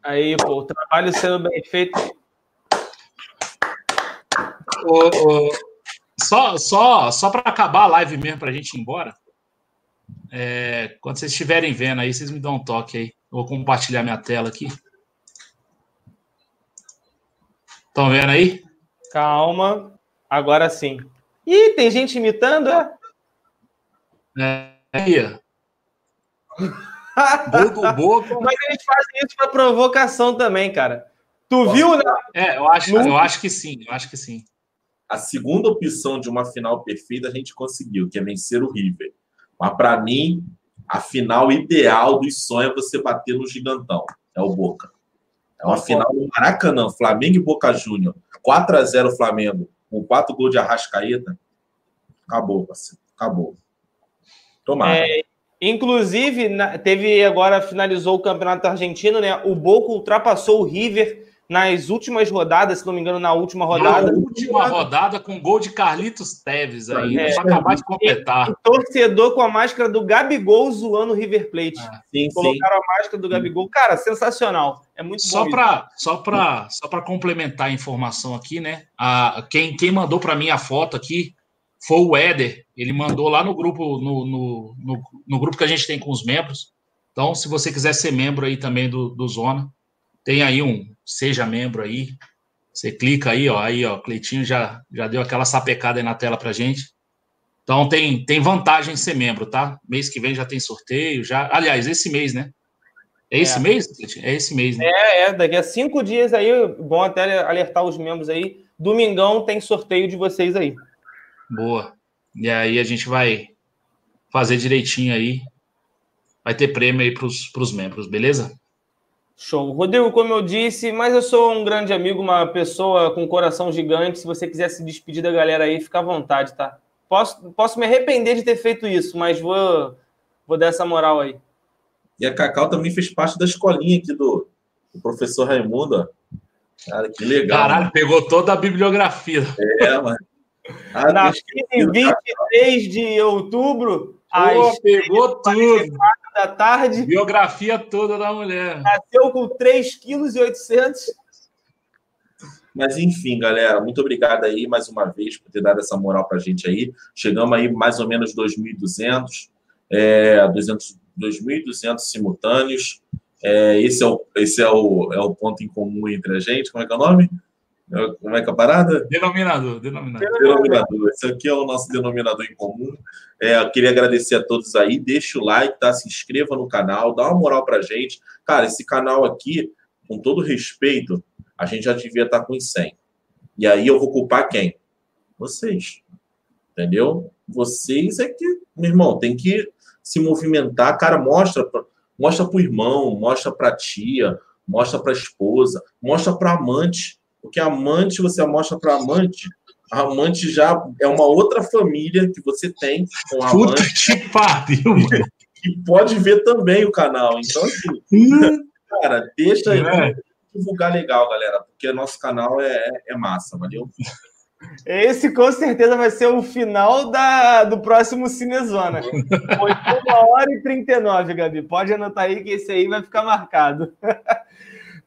Aí, pô, o trabalho sendo bem feito. Só só, só para acabar a live mesmo, para a gente ir embora. é, quando vocês estiverem vendo aí, vocês me dão um toque aí. Eu vou compartilhar minha tela aqui. Estão vendo aí? Calma. Agora sim. Ih, tem gente imitando, é? É, aí, ó. Bobo, bobo. Mas eles fazem isso para provocação também, cara. Tu viu, né? É, eu acho, eu acho que sim, eu acho que sim. A segunda opção de uma final perfeita a gente conseguiu, que é vencer o River. Mas para mim, a final ideal dos sonhos é você bater no gigantão. É o Boca. É uma final no Maracanã, Flamengo e Boca Júnior. 4 a 0 Flamengo, com 4 gols de Arrascaeta. Acabou, parceiro. Acabou. Tomara. É, inclusive, teve agora, finalizou o campeonato argentino, né? O Boca ultrapassou o River nas últimas rodadas, se não me engano, na última rodada. Na última rodada com gol de Carlitos Teves aí, É. para acabar de completar. E torcedor com a máscara do Gabigol zoando o River Plate. Ah, sim, sim. Colocaram a máscara do Gabigol. Cara, sensacional. É muito Só bom. para só para só para complementar a informação aqui, né? A, quem, quem mandou para mim a foto aqui foi o Éder. Ele mandou lá no grupo no, no, no, no grupo que a gente tem com os membros. Então, se você quiser ser membro aí também do, do Zona, tem aí um seja membro aí. Você clica aí, ó, aí ó, Cleitinho já já deu aquela sapecada aí na tela pra gente. Então tem tem vantagem em ser membro, tá? Mês que vem já tem sorteio, já. Aliás, esse mês, né? É esse É. mês? Cleitinho? É esse mês, né? É, é, daqui a cinco dias aí, bom até alertar os membros aí. Domingão tem sorteio de vocês aí. Boa. E aí a gente vai fazer direitinho aí. Vai ter prêmio aí para os membros, beleza? Show. Rodrigo, como eu disse, mas eu sou um grande amigo, uma pessoa com um coração gigante. Se você quiser se despedir da galera aí, fica à vontade, tá? Posso, posso me arrepender de ter feito isso, mas vou, vou dar essa moral aí. E a Cacau também fez parte da escolinha aqui do, do professor Raimundo. ó. Cara, que legal. Caralho, pegou toda a bibliografia. É, mano. Ah, Nasci em deixa- 23 de outubro, às Pô, pegou tudo. da tarde, Biografia toda da mulher. nasceu com 3,8 kg. Mas enfim, galera, muito obrigado aí mais uma vez por ter dado essa moral pra gente aí. Chegamos aí mais ou menos 2.200, é, 200, 2.200 simultâneos. É, esse é, o, esse é, o, é o ponto em comum entre a gente. Como é que é o nome? Como é que é a parada? Denominador, denominador. Denominador. Esse aqui é o nosso denominador em comum. É, eu queria agradecer a todos aí. Deixa o like, tá? Se inscreva no canal, dá uma moral pra gente. Cara, esse canal aqui, com todo respeito, a gente já devia estar com os 100. E aí eu vou culpar quem? Vocês. Entendeu? Vocês é que, meu irmão, tem que se movimentar. Cara, mostra, mostra pro irmão, mostra pra tia, mostra pra esposa, mostra pra amante. Porque amante, você mostra pra amante, a amante já é uma outra família que você tem com a Puta amante que pariu, mano. e pode ver também o canal. Então, assim, cara, deixa aí. É. divulgar legal, galera, porque nosso canal é, é massa, valeu? Esse com certeza vai ser o final da, do próximo Cinezona. Foi uma hora e 39, Gabi. Pode anotar aí que esse aí vai ficar marcado.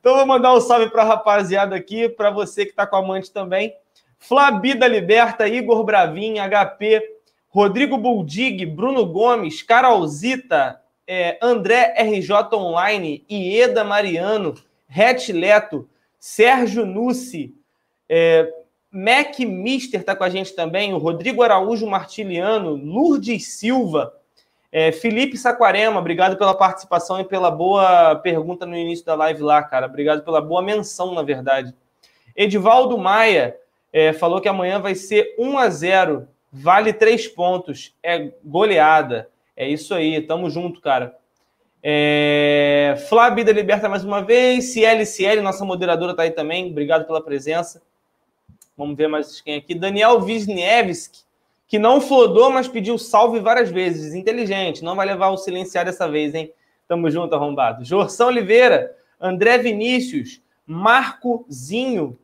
Então vou mandar um salve para a rapaziada aqui, para você que está com a amante também. Flabida Liberta, Igor Bravin, HP, Rodrigo Buldig, Bruno Gomes, Carolzita, é, André RJ Online, Ieda Mariano, Het Leto, Sérgio Nussi, é, Mac Mister está com a gente também, o Rodrigo Araújo Martiliano, Lourdes Silva, é, Felipe Saquarema, obrigado pela participação e pela boa pergunta no início da live lá, cara. Obrigado pela boa menção, na verdade. Edivaldo Maia é, falou que amanhã vai ser 1 a 0 vale três pontos, é goleada. É isso aí, tamo junto, cara. É... Flávia Liberta mais uma vez, Ciel Ciel, nossa moderadora tá aí também, obrigado pela presença. Vamos ver mais quem aqui. Daniel Wisniewski, que não flodou, mas pediu salve várias vezes. Inteligente, não vai levar o silenciar dessa vez, hein? Tamo junto, arrombado. Jorção Oliveira, André Vinícius, Marcozinho,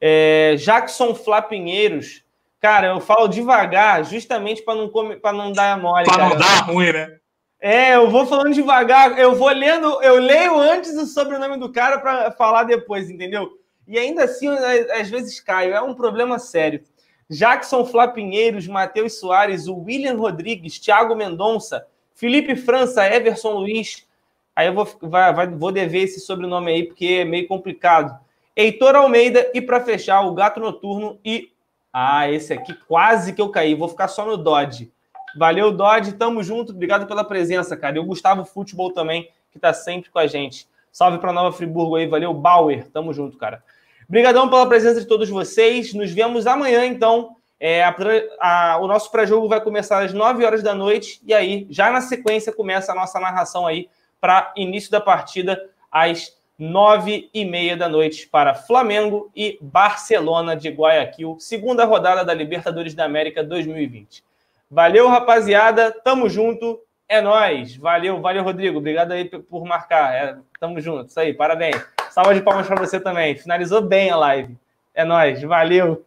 é, Jackson Flapinheiros. Cara, eu falo devagar, justamente para não, come- pra não dar mole. Pra cara. não dar ruim, né? É, eu vou falando devagar, eu vou lendo, eu leio antes o sobrenome do cara para falar depois, entendeu? E ainda assim, às às vezes caio, é um problema sério. Jackson Flapinheiros, Matheus Soares, o William Rodrigues, Thiago Mendonça, Felipe França, Everson Luiz. Aí eu vou, vai- vai- vou dever esse sobrenome aí, porque é meio complicado. Heitor Almeida, e para fechar, o Gato Noturno e. Ah, esse aqui quase que eu caí, vou ficar só no Dodge. Valeu, Dodge, tamo junto, obrigado pela presença, cara. E o Gustavo Futebol também, que tá sempre com a gente. Salve para Nova Friburgo aí, valeu, Bauer, tamo junto, cara. Obrigadão pela presença de todos vocês. Nos vemos amanhã, então. É, a a- o nosso pré-jogo vai começar às 9 horas da noite. E aí, já na sequência, começa a nossa narração aí para início da partida às 9 e meia da noite para Flamengo e Barcelona de Guayaquil. Segunda rodada da Libertadores da América 2020. Valeu, rapaziada. Tamo junto. É nóis. Valeu, valeu, Rodrigo. Obrigado aí por marcar. É, tamo junto. Isso aí, parabéns. Salva de palmas para você também. Finalizou bem a live. É nós, valeu.